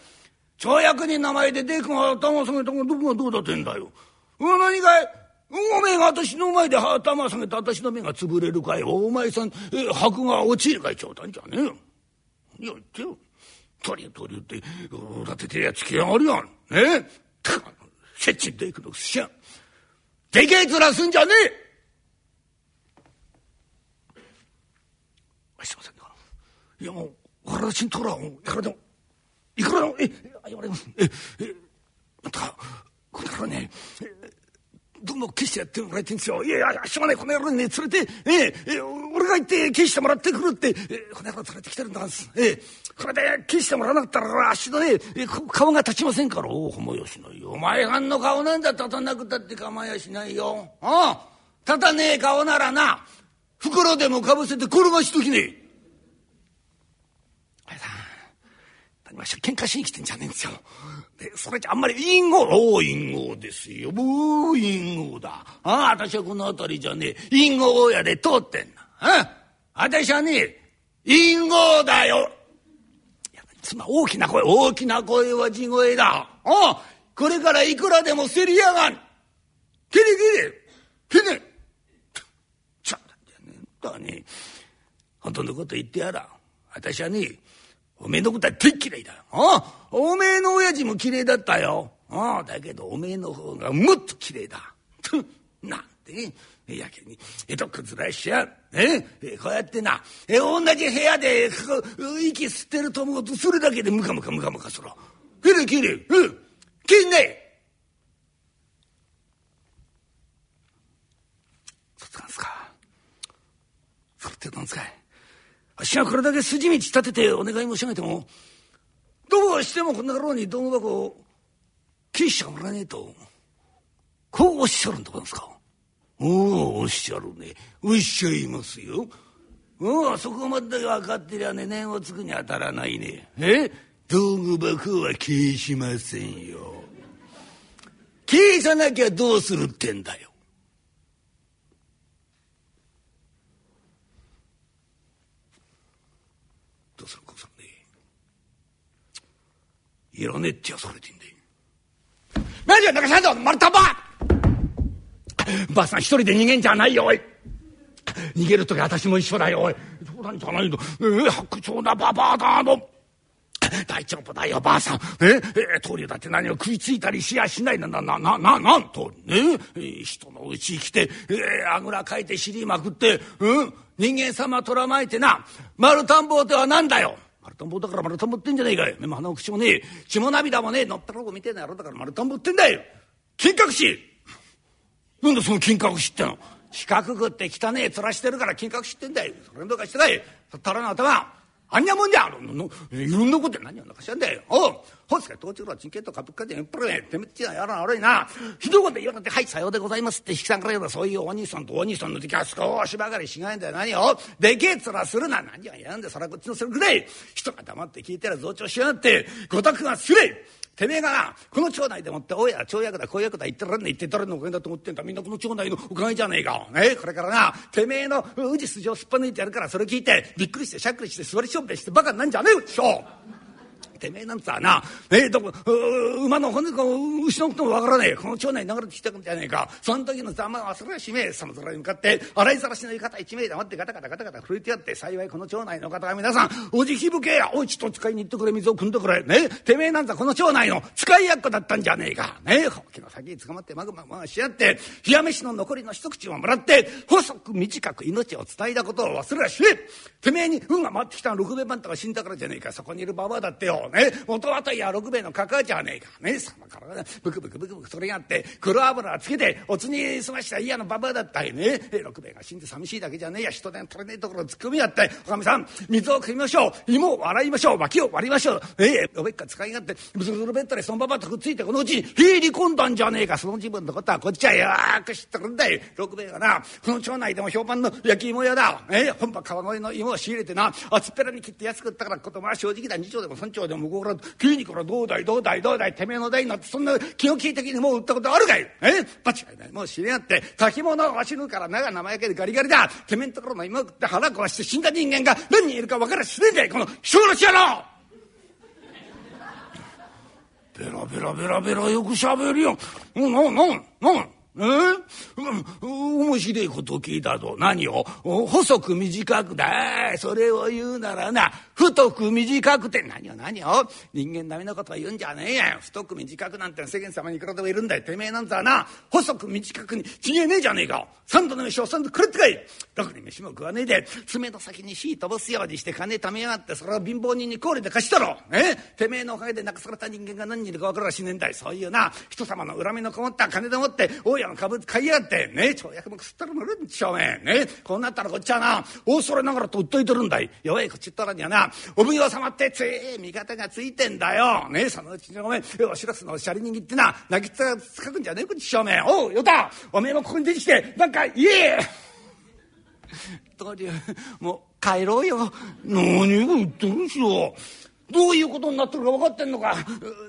町役人名前でデークが頭下げたがどこがどうだってんだよ。何かい？おめえが私の前で頭下げて私の目が潰れるかいお前さん箔が落ちるかい冗談じゃねえよ。いや言ってよ。鳥鳥言って立ててやつきやがるやん。ねえせっちんでいくのくしゃでけえ面すんじゃねえすいませんいやもう私んところはいくら？でもいくらでもえ言われますええまたこれからねどんどん消してやってもらいてんですよ。いやいや、しょうがない、この野郎にね、連れて、ええ俺が行って消してもらってくるって、えこの野郎連れてきてるんだんす。ええこれで消してもらわなかったら、足のね、え顔が立ちませんから、おお、ほもよしないよ。お前さんの顔なんだ立たなくたって構いやしないよ。ああ、立たねえ顔ならな、袋でもかぶせて転がしときねえ。あれだ、何まし喧嘩しに来てんじゃねえんですよ。で、それじゃあんまり陰謀、おお、陰謀ですよ。もう陰謀だ。ああ、私はこの辺りじゃねえ、陰謀屋で通ってんな。あ、私はね、陰謀だよ。いや、つま大きな声、大きな声は地声だ。ああ、これからいくらでも競りやがん。キリキリ、キリ。ちょっとね、ね、本当のこと言ってやら。私はね、おめえのことはてっきれいだ。ああ、おめえの親父も綺麗だったよ。ああ、だけどおめえの方がもっと綺麗だ。なんて、やけに、江戸くずらしちゃえこうやってな、え同じ部屋で息吸ってると思うとそれだけでムカムカムカムカする。きれいきれい。うん。きんねそうなんすか？それってなんすかい？あっしがこれだけ筋道立ててお願い申し上げてもどうしてもこんな野郎に道具箱を消しちゃもらえねえとこうおっしゃるんでございますか。おおおっしゃるね。おっしゃいますよ。おおそこまで分かってりゃね念をつくに当たらないね。え？道具箱は消しませんよ。消さなきゃどうするってんだよ。いらねえってやそれでいいんだよ。何やなんかしゃんだ丸太ば！ばあさん一人で逃げんじゃないよおい。逃げる時私も一緒だよおい。冗談じゃないのえー、白鳥なババアだの。大丈夫だよばあさん。ええ棟梁だって何を食いついたりしやしないななななななんと。ね人のうち来て、えー、あぐらかいて尻まくってうん？人間様とらまいてな。丸田んぼでは何だよ。丸田んぼだから丸田んぼってんじゃねえかよ。目も鼻も口もねえ。血も涙もねえ。のったらぼうみてえな野郎だから丸田んぼってんだよ。金閣寺。なんだその金閣寺っての。四角くって汚ねえ面してるから金閣寺ってんだよ。それどうかしてない。たらの頭。あんにゃもんじゃいろんなこと何やんなかしゃんだよおうほすか東中路人権とかぶっかでっぱらねてめっちゃやら悪いなひどいこと言われて「はいさようでございます」って引きさんから言うとそういうお兄さんとお兄さんの時は少しばかりしないんだよ何をでけえ面するな何をやんでそらこっちのせるくれ人が黙って聞いたら増長しやがってごたくがすれてめえがなこの町内でもって大家町役だ公役だ言ってらんね言ってたらんのおかげだと思ってんだみんなこの町内のおかげじゃねえか。ねこれからなてめえの宇治筋をすっぱ抜いてやるからそれ聞いてびっくりしてしゃっくりして座りしょんべしてバカになんじゃねえよ師匠てめえなんつはな、えー、どこ馬の骨か牛のこともわからねえこの町内に流れてきたんじゃねえか。その時のざまはそれはしめえその空に向かって洗いざらしの浴衣一名黙ってガタガタガタガタ震えてやって幸いこの町内の方が皆さんおじきぶけやおいちと使いに行ってくれ水を汲んでくれ。ねてめえなんざこの町内の使い役だったんじゃねえか。ねえほうきの先に捕まってまぐまぐし合って冷や飯の残りの一口をもらって細く短く命を伝えたことを忘れはしねえ。てめえに運が回ってきたの六兵衛番とか死んだからじゃねえか。そこにいるババアだってよ。ね。元はといや六兵衛のかかじゃねえか。ね。そのからブクブクブクブクそれがあって黒油をつけておつに済ました嫌なババアだったよね。六兵衛が死んで寂しいだけじゃねえや。人手取れねえところ突っ込みやっておかみさん水を汲みましょう。芋を洗いましょう。脇を割りましょう。ええおべっか使い勝手ブツブツべったりそのババアとくっついてこのうちに入り込んだんじゃねえか。その自分のことはこっちはよく知ってるんだよ。六兵衛がなこの町内でも評判の焼き芋屋だええ本場川越の芋を仕入れてな厚っぺらに切って安く売ったからことまあ正直だ。二丁でも三丁でも向こうから急にからどうだいどうだいどうだいてめえの代になってそんな気を利いた時にもう売ったことあるかい？え？間違いない。もう知り合って炊き物をわしぬから長生焼けでガリガリだ。てめえんところの芋食って腹壊して死んだ人間が何人いるか分からしねえんだいこの人殺し野郎ベラベラベラベラよくしゃべるよ。な、な、な、な、え？ー、面白いこと聞いたぞ。何を？細く短くだ。それを言うならな、太く短くて何を？何を？人間ダメなことは言うんじゃねえや。太く短くなんて世間様にいくらでもいるんだよ。てめえなんざな、細く短くにちげえねえじゃねえか。三度の飯を三度くれってかい。ろくに飯も食わねえで、爪の先に火飛ばすようにして金貯めやがって、それは貧乏人に氷で貸したろ。え？てめえのおかげで亡くされた人間が何人いるか分からしねえんだい。そういうな、人様の恨みのこもった金でもって、大家の株買いやがって。ね。町役もくすったら乗るんちゃうめね。こうなったらこっちはな大それながらとっといてるんだい。弱いこっちったらにはなお奉行様ってつい味方がついてんだよ。ね。そのうちにおめえおしらすのシャリ握ってな泣きつかくんじゃねえこっちしょうめおうよたおめえもここに出てきてなんか言え。とりあえずもう帰ろうよ。何を言ってるんしよどういうことになってるか分かってんのか。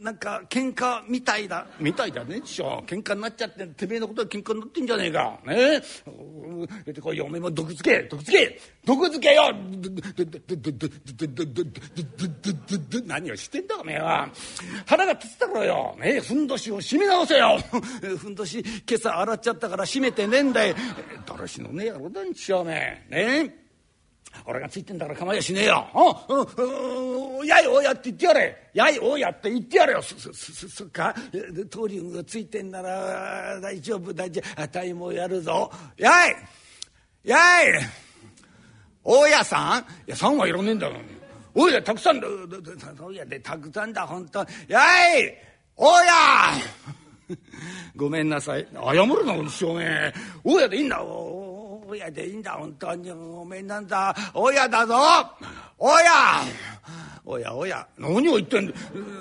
なんか喧嘩みたいだ。みたいだね師匠。喧嘩になっちゃっててめえのことは喧嘩になってんじゃねえか。ね。えでこいおめえも。毒づけ毒づけ。毒づけよ。何をしてんだおめえは腹が立つだろうよねえふんどしを締め直せよふんどし今朝洗っちゃったから締めてねえんだよだらしのねえ野郎だんちよおめえねえ俺がついてんだから構いやしねえよ。うん、やいおやって言ってやれ。やいおやって言ってやれよ。そ、そ、そ、そっか？トリウムがついてんなら大丈夫大丈夫。あたいもやるぞ。やいやい大家さん？いや、さんはいらねえんだよ。大家たくさんだ。大家でたくさんだ、本当やい大家 <laughs> ごめんなさい。謝るな、おしょうめ。大家でいいんだ。親でいいんだ本当に。ごめんなんだ。親だぞ。親おやおや。何を言ってんだ。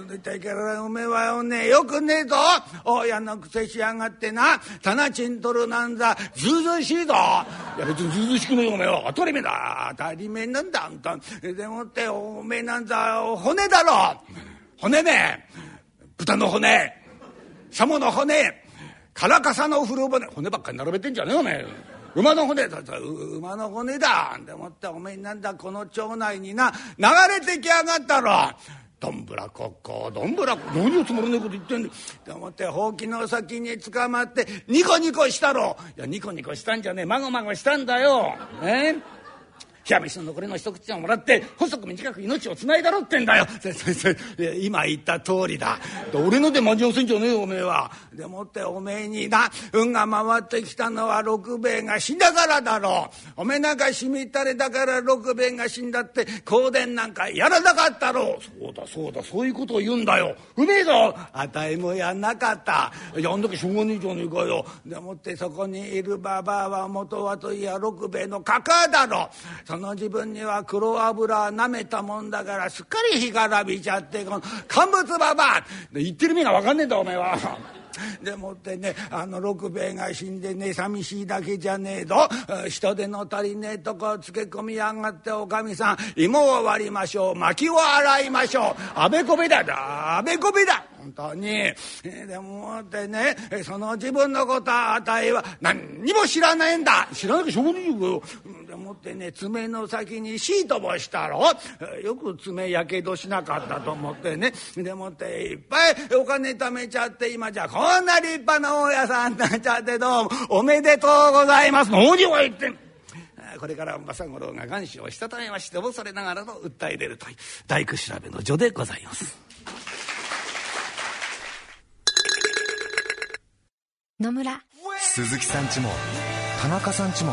絶対からおめえはよねよくねえぞ。親のくせしやがってな。棚ちんとるなんざ。ずうずうしいぞ。いや別にずうずうしくねえおめえは。当たり前だ。当たり前なんだあんたでもっておめえなんざ骨だろ。骨ね。豚の骨。シャモの骨。カラカサの風呂骨。骨ばっかり並べてんじゃねえおめえ。馬の骨だ馬の骨だでもっておめえなんだこの町内にな流れてきやがったろ。どんぶらこっこどんぶらこ何をつまらねえこと言ってんだ。と思ってほうきの先につかまってニコニコしたろ。いやニコニコしたんじゃねえ。まごまごしたんだよ。ね冷や飯の残りの一口をもらって細く短く命をつないだろってんだよ。今言った通りだ。俺ので間に合わせんじゃねえよおめえは。でもっておめえにな運が回ってきたのは六兵衛が死んだからだろう。おめえなんかしみったれだから六兵衛が死んだって香典なんかやらなかったろう。そうだそうだそういうことを言うんだよ。うめえぞ。あたいもやんなかった。やんなきゃしょうがねえじゃねえかよ。でもってそこにいるばばあは元はといや六兵衛のかかだろうその自分には黒油なめたもんだからすっかり干からびちゃってこの乾物ババア言ってる意味が分かんねえんだお前は。でもってねあの六兵衛が死んでね寂しいだけじゃねえぞ。人手の足りねえとこつけ込みやがっておかみさん。芋を割りましょう。薪を洗いましょう。あべこべだ。あべこべだ。本当に。でもってねその自分のことはあたいは何にも知らないんだ。知らなきゃしょうがねえよ。でもってね爪の先にシートもしたろ。よく爪やけどしなかったと思ってね。でもっていっぱいお金貯めちゃって今じゃこんな立派な大家さんになっちゃってどうも。おめでとうございます。何を言ってんこれから政五郎が願書をしたためまして恐れながらと訴え出るという。大工調べの序でございます。野村。鈴木さんちも田中さんちも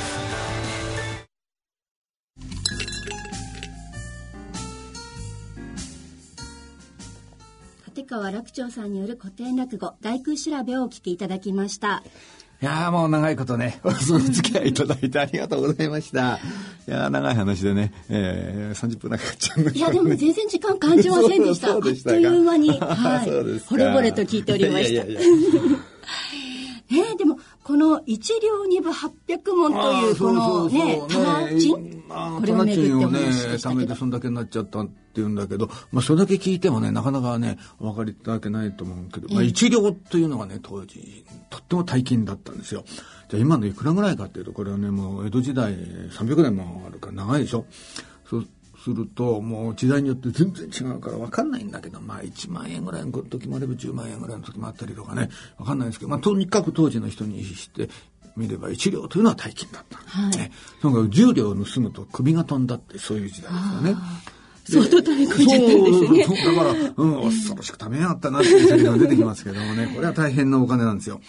川楽長さんによる古典落語大工調べをお聞きいただきましたいやもう長いことね、<laughs> お付き合いいただいてありがとうございました。いや長い話でね、えー、30分なかかっちゃういや、でも全然時間感じませんでした。<laughs> あっという間に、<laughs> はい。惚れ惚れと聞いておりました。いやいやいやねでも、この一両二部八百問という、このね、玉賃これを巡ってお話ししたけど。ね、貯めてそんだけになっちゃったっていうんだけど、まあ、それだけ聞いてもね、なかなかね、お分かりいただけないと思うけど、まあ、一両というのがね、当時、とっても大金だったんですよ。じゃあ今のいくらぐらいかっていうと、これはね、もう江戸時代300年もあるから長いでしょ。そうすると、もう時代によって全然違うから分かんないんだけど、まあ1万円ぐらいの時もあれば10万円ぐらいの時もあったりとかね、分かんないですけど、まあとにかく当時の人にして見れば1両というのは大金だった。はい、ね。とにかく10両盗むと首が飛んだってそういう時代ですよね。相当大変込んじゃったんですね。だから、うん、恐ろしくためやがったなっていうセリフが出てきますけどもね、これは大変なお金なんですよ。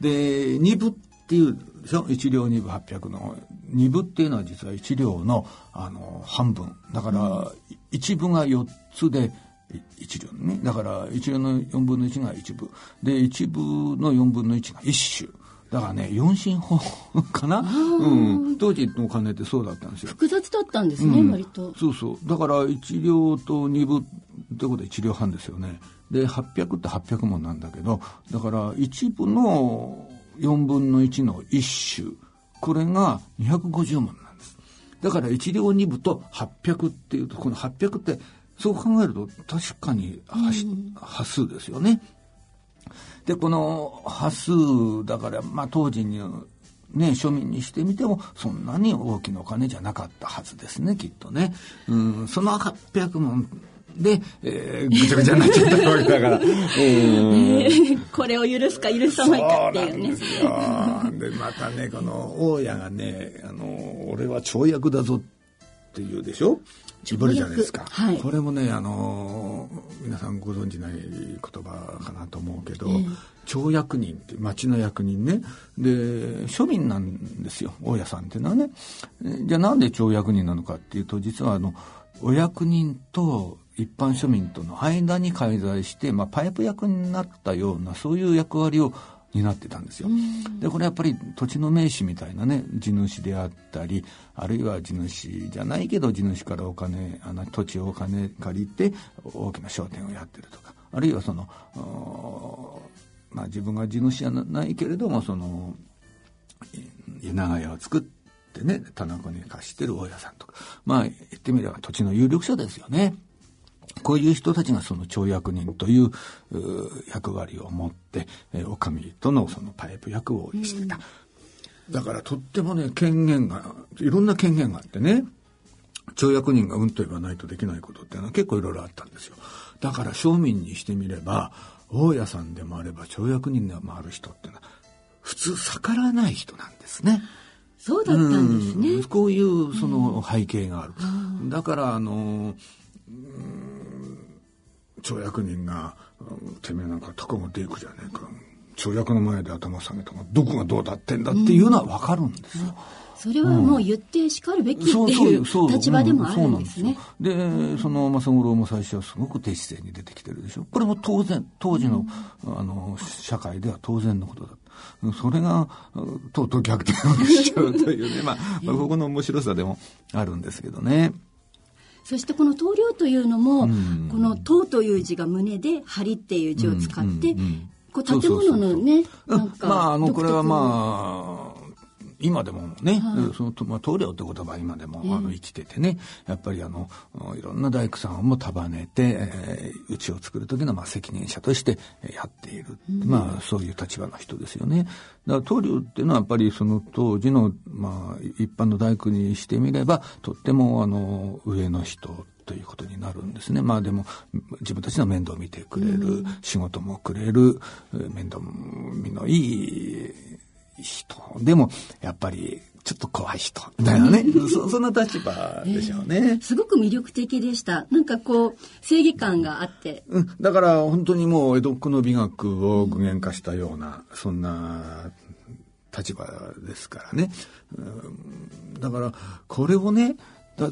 で、二部っていうでしょ一両二部800の二部っていうのは実は一両のあの半分だから一部が4つで一両ねだから一両の4分の1が一部で一部の4分の1が一種だからね、四進法かな、うん、当時のお金ってそうだったんですよ。複雑だったんですね、うん、割と。そうそう。だから1両と2部ってことは1両半ですよね。で、800って800問なんだけど、だから一部の4分の1の1種、これが250問なんです。だから1両2部と800っていうと、この800って、そう考えると確かに端,、数ですよね。で、この端数だから、まあ当時に、ね、庶民にしてみても、そんなに大きなお金じゃなかったはずですね、きっとね。うん、その800問で、えー、ぐちゃぐちゃになっちゃったわけだから。<laughs> えー、これを許すか許さないかっていうね。そうですよ。で、またね、この、大家がね、あの、俺は跳躍だぞって言うでしょ？いるじゃないですか、はい、これもねあの皆さんご存じない言葉かなと思うけど、えー、町役人って町の役人ね。で庶民なんですよ大家さんっていうのはね。じゃあなんで町役人なのかっていうと実はあのお役人と一般庶民との間に介在して、まあ、パイプ役になったようなそういう役割をになってたんですよ。で、これやっぱり土地の名士みたいなね、地主であったり、あるいは地主じゃないけど地主からお金、あの土地をお金借りて大きな商店をやってるとか、あるいはその、まあ自分が地主じゃないけれども、その、長屋を作ってね、田中に貸してる大家さんとか、まあ言ってみれば土地の有力者ですよね。こういう人たちがその町役人という役割を持って、えー、お上とのそのパイプ役をしてた。だからとってもね、権限が、いろんな権限があってね、町役人がうんと言わないとできないことっていうのは結構いろいろあったんですよ。だから庶民にしてみれば、大家さんでもあれば町役人でもある人っていうのは、普通逆らわない人なんですね。そうだったんですね。こういうその背景がある。だからあの、町役人が、てめえなんか高持っていくじゃねえか。町役の前で頭下げたが、どこがどうだってんだっていうのはわかるんですよ。それはもう言ってしかるべきっていう立場でもあるんですね。で、その正五郎も最初はすごく低姿勢に出てきてるでしょ。これも当然、当時の、あの、社会では当然のことだ。それが、とうとう逆転をしちゃうというね、まあ、<laughs> まあ、ここの面白さでもあるんですけどね。そしてこの棟梁というのも、うん、この棟という字が胸で、梁っていう字を使って、こう建物のね、なんか。まあ、あの、これはまあ、今でもね、はい、その、まあ、棟梁って言葉は今でも、あの生きててね、やっぱりあの、いろんな大工さんも束ねて、えー、家を作る時の、まあ、責任者としてやっている。うん、まあ、そういう立場の人ですよね。だから棟梁っていうのはやっぱりその当時の、まあ、一般の大工にしてみれば、とっても、あの、上の人ということになるんですね。まあでも、自分たちの面倒を見てくれる、うん、仕事もくれる、面倒見のいい人でも、やっぱり、ちょっと怖い人、みたいなね。そ <laughs> そんな立場でしょうね、えー、すごく魅力的でした。なんかこう、正義感があって。うん。だから本当にもう江戸っ子の美学を具現化したような、そんな立場ですからね。うん、だから、これをね、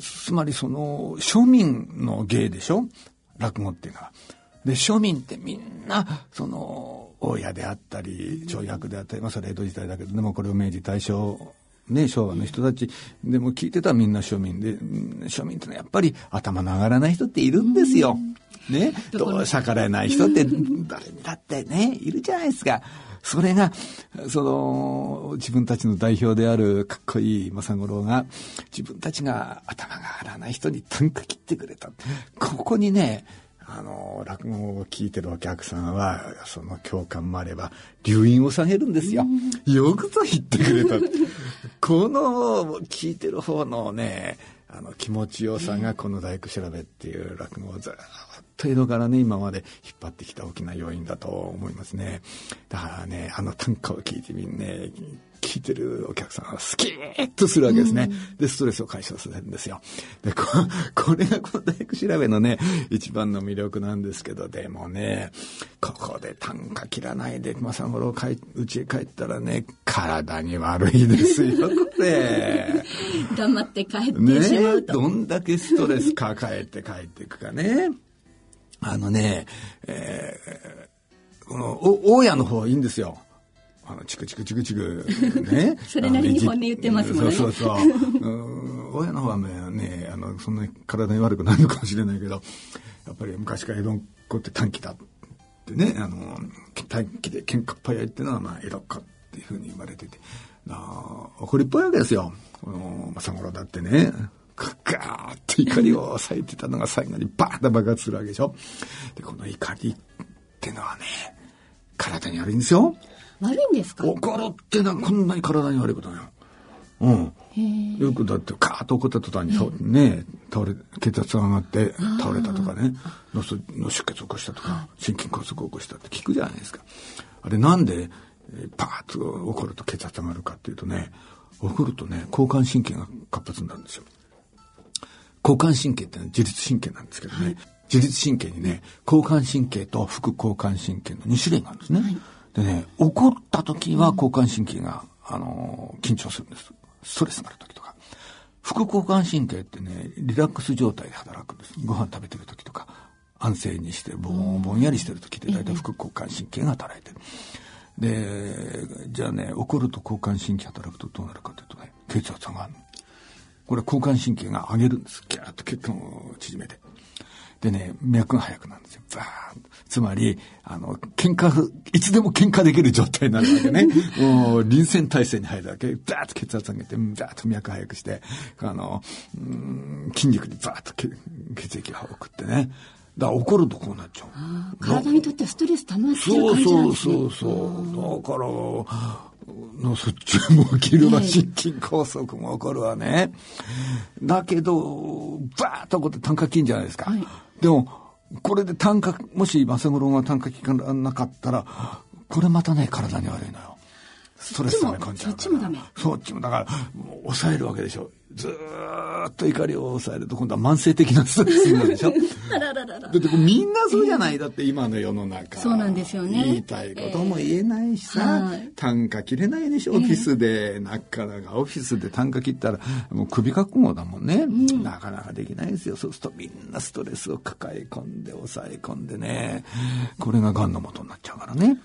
つまりその、庶民の芸でしょ？落語っていうのは。で、庶民ってみんな、その、大家であったり、長役であったり、まあそれ江戸時代だけど、でもこれを明治大正、ね、昭和の人たちでも聞いてたみんな庶民で、庶民ってのはやっぱり頭の上がらない人っているんですよ。ね、どう逆らえない人って誰にだってね、いるじゃないですか。それが、その、自分たちの代表であるかっこいい正五郎が、自分たちが頭が上がらない人に短歌切ってくれた。ここにね、あの、落語を聞いてるお客さんは、その共感もあれば、留飲を下げるんですよ。よくぞ言ってくれた。この、聞いてる方のね、あの、気持ちよさが、この大工調べっていう落語をずっと江戸からね、今まで引っ張ってきた大きな要因だと思いますね。だからね、あの短歌を聞いてみんね、聞いてるお客さんはスキーッとするわけですね。で、ストレスを解消させるんですよ。で、こ <laughs> これがこの大工調べのね、一番の魅力なんですけど、でもね、ここで単価切らないで、正五郎うちへ帰ったらね、体に悪いですよ、これ。<laughs> 黙って帰ってしまうと。ね、どんだけストレス抱えて帰っていくかね。あのね、えー、この、お、大家の方いいんですよ。あの、チクチクチクチク、<laughs> ね。それなりに本音言ってますもんね。そうそうそう。<laughs> 親の方はね、あの、そんなに体に悪くないのかもしれないけど、やっぱり昔から江戸っ子って短期だってね、あの、短期で喧嘩っ早いっていうのは、まあ、江戸っ子っていうふうに言われてて、あ怒りっぽいわけですよ。この、正五郎だってね。ガーッと怒りを抑えてたのが最後にバーンと爆発するわけでしょ。で、この怒りってのはね、体に悪いんですよ。悪いんですか？怒るってのはこんなに体に悪いことだよ。うん。よくだってカーッと怒った途端に、ね、倒れ、血圧が上がって倒れたとかね、脳の出血を起こしたとか、心筋梗塞を起こしたって聞くじゃないですか。あれなんで、パーッと怒ると血圧上がるかっていうとね、怒るとね、交感神経が活発になるんですよ。交感神経ってのは自律神経なんですけどね、はい、自律神経にね、交感神経と副交感神経の2種類があるんですね。はいでね、怒った時は交感神経が、あの、緊張するんです。ストレスがある時とか。副交感神経ってね、リラックス状態で働くんです。ご飯食べてる時とか、安静にして、ぼんぼんやりしてる時って大体副交感神経が働いてる。で、じゃあね、怒ると交感神経働くとどうなるかというとね、血圧上がるこれ交感神経が上げるんです。ギャーッと血管を縮めて。でね、脈が速くなるんですよ。バーンつまり、あの、喧嘩、いつでも喧嘩できる状態になるわけね。<laughs> もう、臨戦態勢に入るわけ。バーッと血圧上げて、バーッと脈速くして、あの、筋肉にバーッと血液を送ってね。だから怒るとこうなっちゃう。体にとってはストレス溜まってる感じなんですね。そうそうそうそう。だから、のそっちも起きるわ、心筋梗塞も起こるわね。だけど、バーッとこって単価金じゃないですか。はい、でも、これで単価、もし政五郎が単価効かなかったら、これまたね、体に悪いのよ。ストレス溜め込んじゃうそっちもダメ。そっちも、だから、抑えるわけでしょ。ずっと怒りを抑えると今度は慢性的なストレスになるでしょ。だってみんなそうじゃないだって今の世の中そうなんですよね。言いたいことも言えないしさ、えー、単価切れないでしょ。オフィスで、えー、なかなかオフィスで単価切ったらもう首覚悟だもんね、うん、なかなかできないですよ。そうするとみんなストレスを抱え込んで抑え込んでね。これが癌の元になっちゃうからね。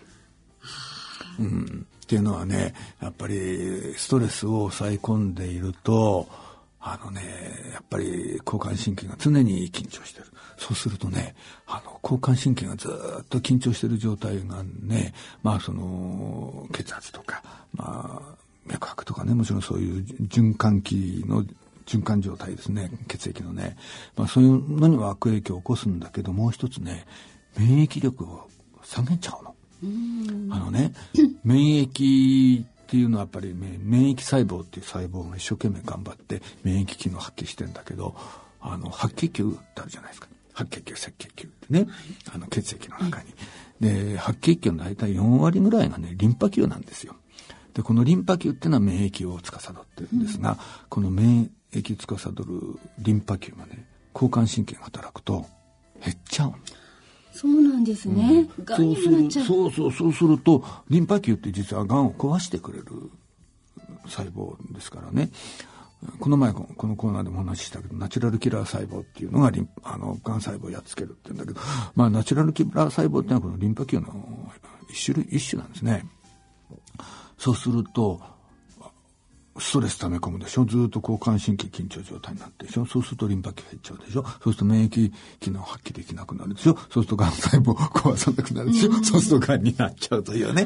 うんっていうのはね、やっぱりストレスを抑え込んでいると、あのね、やっぱり交感神経が常に緊張してる。そうするとね、あの、交感神経がずっと緊張してる状態がね、まあその、血圧とか、まあ、脈拍とかね、もちろんそういう循環器の循環状態ですね、血液のね。まあそういうのには悪影響を起こすんだけど、もう一つね、免疫力を下げちゃうの。あのね、<laughs> 免疫っていうのはやっぱり免疫細胞っていう細胞が一生懸命頑張って免疫機能を発揮してんだけど、あの、白血球ってあるじゃないですか。白血球、赤血球ってね、あの血液の中に。で、白血球の大体4割ぐらいがね、リンパ球なんですよ。で、このリンパ球っていうのは免疫を司ってるんですが、うん、この免疫司るリンパ球がね、交感神経が働くと減っちゃうそうなんですね。うん、がんになっちゃう。そうそう、そうすると、リンパ球って実はがんを壊してくれる細胞ですからね。この前このコーナーでも話したけどナチュラルキラー細胞っていうのがリンあのがん細胞をやっつけるって言うんだけど、まあ、ナチュラルキラー細胞っていうのはこのリンパ球の一種類一種なんですね。そうするとストレス溜め込むでしょ？ずっと交感神経緊張状態になってでしょ？そうするとリンパ球減っちゃうでしょ？そうすると免疫機能発揮できなくなるでしょ？そうすると癌細胞壊さなくなるでしょ、うん、そうすると癌になっちゃうというね、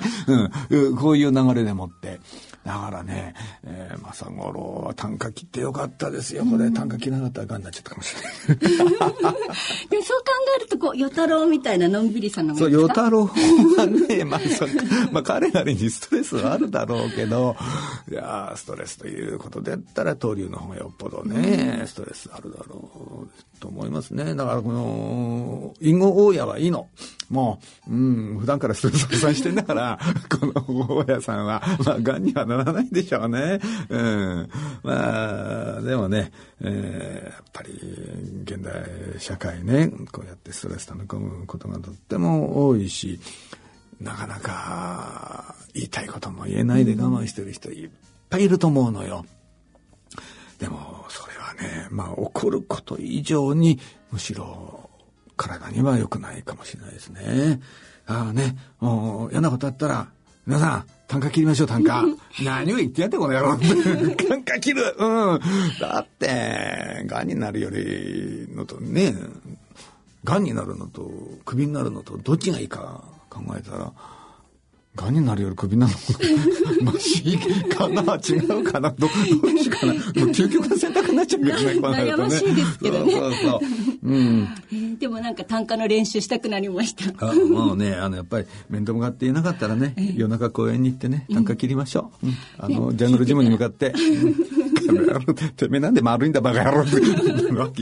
うん、こういう流れでもって。だからね、えー、正五郎は短歌切ってよかったですよ。これ、短歌切らなかったら癌になっちゃったかもしれない。<laughs> でそう考えると、こう、与太郎みたいなのんびりさんのそう、与太郎はね、<laughs> まあ、そまあ、彼なりにストレスはあるだろうけど、いやストレスということで言ったら、東流の方がよっぽどね、ストレスあるだろうと思いますね。だから、この、隠語大家はいいの。もう、うん、普段からストレス発散してんだから、<laughs> この大家さんは、まあ、癌にはならないでしょうね。うん。まあ、でもね、えー、やっぱり、現代社会ね、こうやってストレス溜め込むことがとっても多いし、なかなか言いたいことも言えないで我慢してる人いっぱいいると思うのよ。でも、それはね、まあ、怒ること以上に、むしろ、体には良くないかもしれないですね。ああね、もう嫌なことあったら、皆さん、単価切りましょう、単価。<laughs> 何を言ってやって、この野郎。<laughs> 単価切るうん。だって、癌になるよりのとね、癌になるのと、クビになるのと、どっちがいいか考えたら、癌になるよりクビなの？<laughs> マシかな？違うかな？どどっちかな？もう究極の選択になっちゃうけどね。悩ましいですけどね。そうそううん。えー、でもなんか単価の練習したくなりました。あもうね、あの、やっぱり面倒がって言えなかったらね、夜中公園に行ってね、単価切りましょう。うん、あの、ジャングルジムに向かって。てめえなんで丸いんだバカ野郎って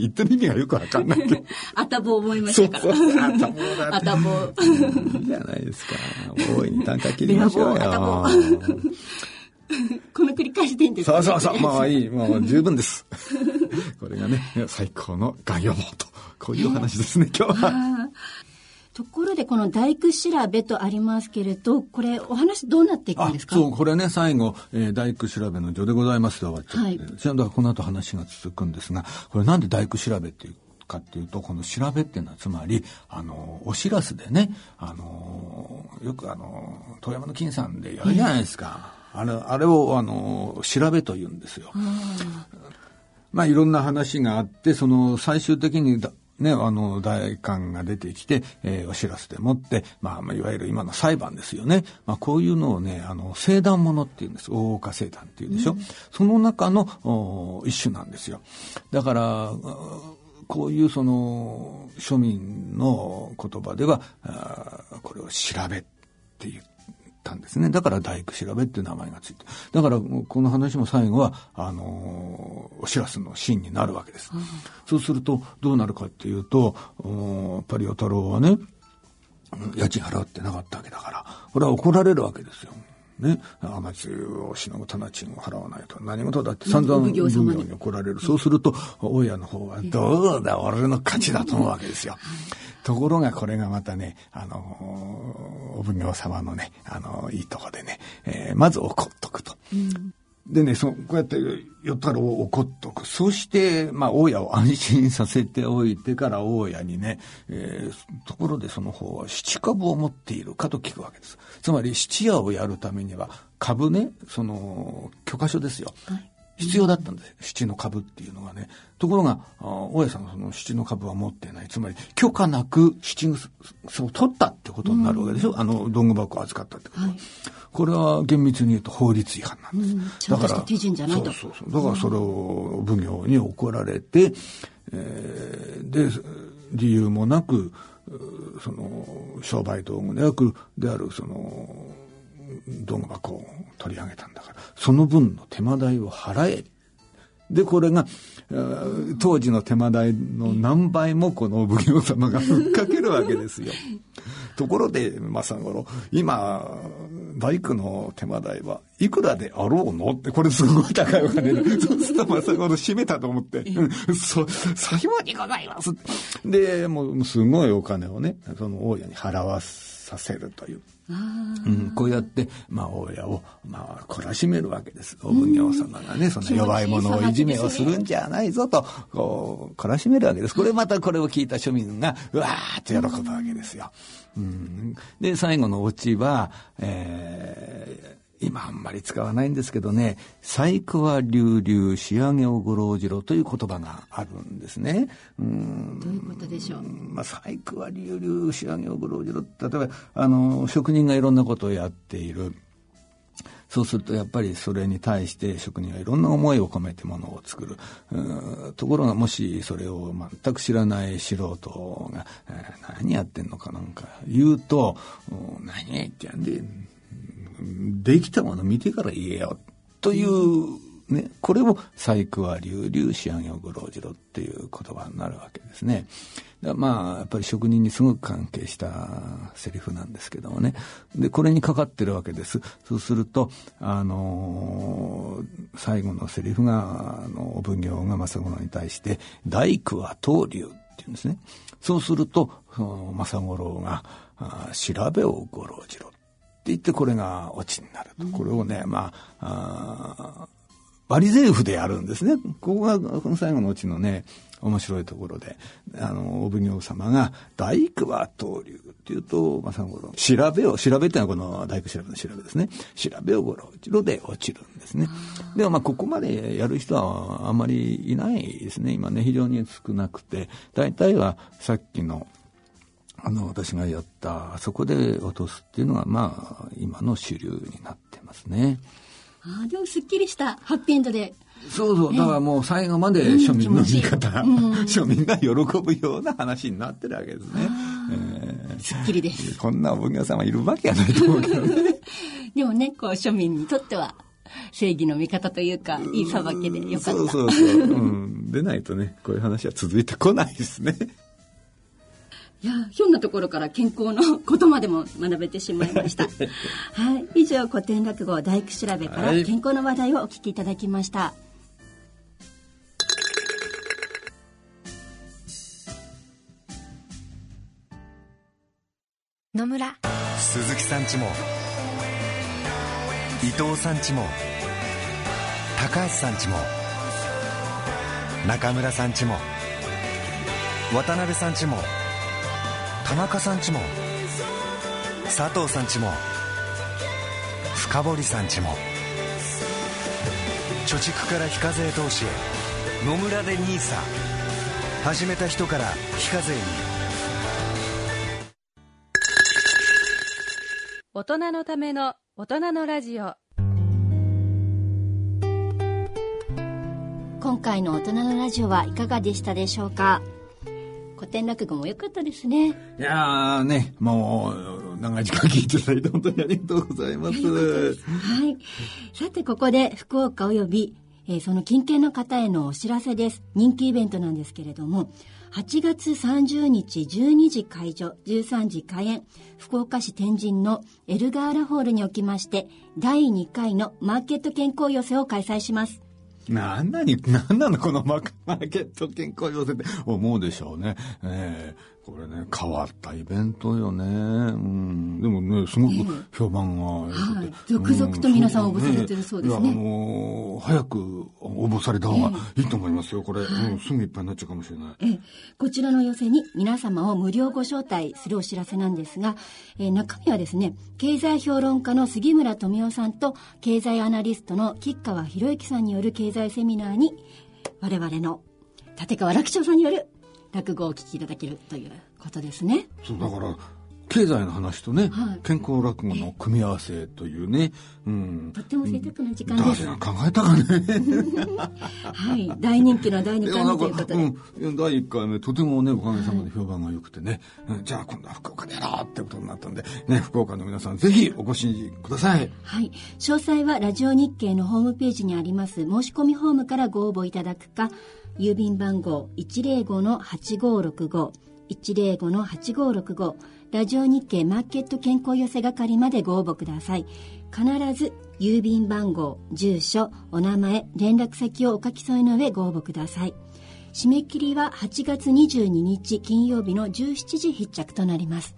言ってる意味がよくわかんないけど。あたぼ覚えましたから。そうそうあたぼだあたぼいいじゃないですか。大いに単価切りましょうよ。この繰り返しでいいんですか、ね、そうそうそう。まあいい。もう十分です。これがね、最高のがん予防と。こういうお話ですね、今日は。ところでこの大工調べとありますけれど、これお話どうなっていくんですか？そう、これね、最後、えー、大工調べの序でございますで終わっちゃって、はい、この後話が続くんですが、これなんで大工調べっていうかっていうと、この調べっていうのはつまり、あの、お知らせでね、あの、よくあの、遠山の金さんでやるじゃないですか。あれ、あれをあの、調べと言うんですよ。まあいろんな話があって、その最終的にね、あの、大官が出てきて、えー、お知らせでもって、まあ、まあ、いわゆる今の裁判ですよね。まあ、こういうのをね、あの、聖断ものっていうんです。大岡聖断っていうでしょ。うん、その中の一種なんですよ。だから、こういうその、庶民の言葉では、これを調べって言って、たんですね。だから大工調べっていう名前がついて。だからこの話も最後は、あのー、お知らせのシーンになるわけです。うん、そうするとどうなるかっていうと、パリオ太郎はね、家賃払ってなかったわけだから、これは怒られるわけですよ。ね、天地をしのぐ棚賃を払わないと何事だって散々奉行に怒られる。そうすると、大家の方は、どうだ、俺の勝ちだと思うわけですよ。ところがこれがまたね、あの、お奉行様のね、あの、いいとこでね、えー、まず怒っとくと。うんでね、そこうやって与太郎を怒っとく。そして、まあ、大家を安心させておいてから大家にね、えー、ところでその方は七株を持っているかと聞くわけです。つまり七夜をやるためには株ね、その許可書ですよ。はい必要だったんです七の株っていうのがね。ところが、大家さんがその七の株は持ってない。つまり、許可なく七草を取ったってことになるわけでしょ、うん、あの、道具箱を預かったってことは。はい、これは厳密に言うと法律違反なんです。うん、だから、手順じゃないと。そうそうそう。だからそれを奉行に怒られて、えー、で、理由もなく、その、商売道具でである、その、道具箱を取り上げたんだから、その分の手間代を払え。で、これが、当時の手間代の何倍もこの奉行様がふっかけるわけですよ。<laughs> ところで、正五郎、今、大工の手間代はいくらであろうの？って、これすごい高いお金で。<laughs> そうすると正五郎閉めたと思って、そ、最後にございます。で、もうすごいお金をね、その大家に払わさせるという。うん、こうやって、まあ、大家を、まあ、懲らしめるわけです。お奉行様がね、その弱い者をいじめをするんじゃないぞと、こう、懲らしめるわけです。これまたこれを聞いた庶民が、うわーって喜ぶわけですよ。うん、で、最後のオチは、えー、今あんまり使わないんですけどね、細工は流々仕上げをご老次郎という言葉があるんですね。うん。どういうことでしょう？まあ、細工は流々仕上げをご老次郎。例えば、あの、職人がいろんなことをやっている。そうするとやっぱりそれに対して職人はいろんな思いを込めてものを作る。ところがもしそれを全く知らない素人が、えー、何やってんのかなんか言うと、何言ってやんで、できたもの見てから言えよという、ね、これを細工は流々仕上げをご老次郎っていう言葉になるわけですね。まあ、やっぱり職人にすごく関係したセリフなんですけどもね。で、これにかかってるわけです。そうすると、あのー、最後のセリフが、あの、お奉行が政五郎に対して、大工は東流って言うんですね。そうすると、その政五郎が、調べをご老次郎言ってこれがオチになると。これをね、まあ、あ割り税符でやるんですね。ここが、この最後のオチのね、面白いところで、あの、お奉行様が、大工は東流っていうと、まあ、三五郎、調べを、調べっていうのはこの大工調べの調べですね。調べを五郎一郎で落ちるんですね。でもまあ、ここまでやる人はあんまりいないですね。今ね、非常に少なくて、大体はさっきの、あの、私がやった、そこで落とすっていうのが、まあ、今の主流になってますね。ああ、でもすっきりしたハッピーエンドで。そうそう、だからもう最後まで庶民の味方、うん、庶民が喜ぶような話になってるわけですね。えー、すっきりです。こんなお奉行様いるわけがないと思うけどね。<laughs> でもね、こう庶民にとっては、正義の味方というか、いい裁きでよかった。そうそうそう。うん。でないとね、こういう話は続いてこないですね。いやひょんなところから健康のことまでも学べてしまいました。<laughs> はい以上古典落語大工調べから健康の話題をお聞きいただきました、はい野村。鈴木さんちも。伊藤さんちも。高橋さんちも。中村さんちも。渡辺さんちも田中さんちも佐藤さんちも深堀さんちも貯蓄から非課税投資へ野村で NISA 始めた人から非課税に。大人のための大人のラジオ。今回の大人のラジオはいかがでしたでしょうか？古典落語も良かったですね。いやーね、もう、長い時間聞いていただいて本当にありがとうございます。はい。さて、ここで福岡及び、えー、その近県の方へのお知らせです。人気イベントなんですけれども、8月30日12時会場、13時開演、福岡市天神のエルガーラホールにおきまして、第2回のマーケット健康寄せを開催します。なんなに、なんなのこのマーケット健康要請って思うでしょうね。えーこれね、変わったイベントよね。うん。でもね、すごく評判が、はい。続々と皆さん応募されてるそうですね。あのー、早く応募された方がいいと思いますよ、これ。うん、すぐいっぱいになっちゃうかもしれない。ええ、こちらの寄せに皆様を無料ご招待するお知らせなんですが、えー、中身はですね、経済評論家の杉村富夫さんと、経済アナリストの吉川博之さんによる経済セミナーに、我々の立川楽長さんによる落語をお聞きいただけるということですね。そうだから経済の話とね、はい、健康落語の組み合わせというね、うん、とっても贅沢な時間です。誰が考えたかね。<laughs> はい、大人気の第2回目ということで。うん、第1回目、とてもね、おかげさまで評判が良くてね、はい、じゃあ今度は福岡でやろうってことになったんで、ね、福岡の皆さんぜひお越しください。はい、詳細はラジオ日経のホームページにあります申し込みフォームからご応募いただくか、郵便番号105-8565 105-8565ラジオ日経マーケット健康寄せ係までご応募ください。必ず郵便番号住所お名前連絡先をお書き添えの上ご応募ください。締め切りは8月22日金曜日の17時必着となります。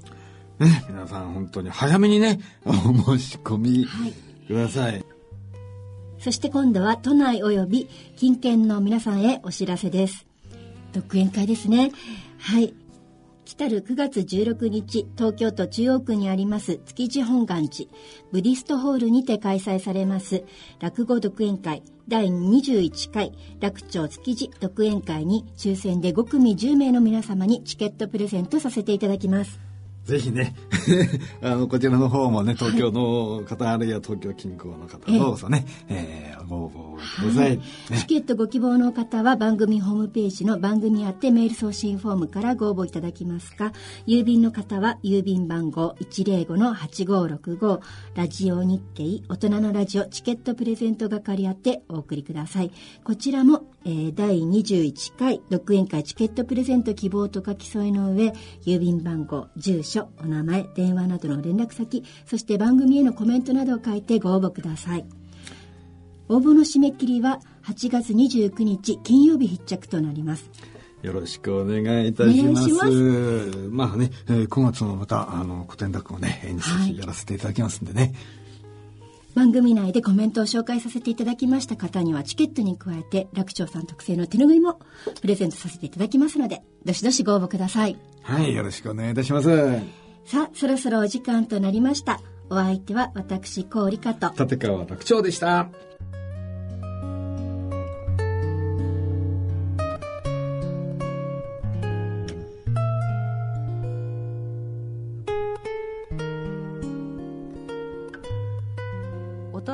ね皆さん本当に早めにねお申し込みください、はいそして今度は都内及び近県の皆さんへお知らせです。独演会ですね。はい。来たる9月16日、東京都中央区にあります築地本願寺ブディストホールにて開催されます落語独演会第21回楽町築地独演会に抽選で5組10名の皆様にチケットプレゼントさせていただきます。ぜひね <laughs> あのこちらの方もね東京の方、はい、あるいは東京近郊の方どうぞね、えー、ご応募ください、はい。ね、チケットご希望の方は番組ホームページの番組あってメール送信フォームからご応募いただきますか。郵便の方は郵便番号105-8565ラジオ日経大人のラジオチケットプレゼント係あってお送りください。こちらも、えー、第21回独演会チケットプレゼント希望と書き添えの上郵便番号住所所、お名前、電話などの連絡先、そして番組へのコメントなどを書いてご応募ください。応募の締め切りは8月29日金曜日必着となります。よろしくお願いいたします。ますまあね、えー、9月もまたあの古典落語ね演じやらせていただきますんでね。はい番組内でコメントを紹介させていただきました方にはチケットに加えて楽長さん特製の手ぬぐいもプレゼントさせていただきますのでどしどしご応募ください。はいよろしくお願いいたします。さあそろそろお時間となりました。お相手は私郡香と。立川楽長でした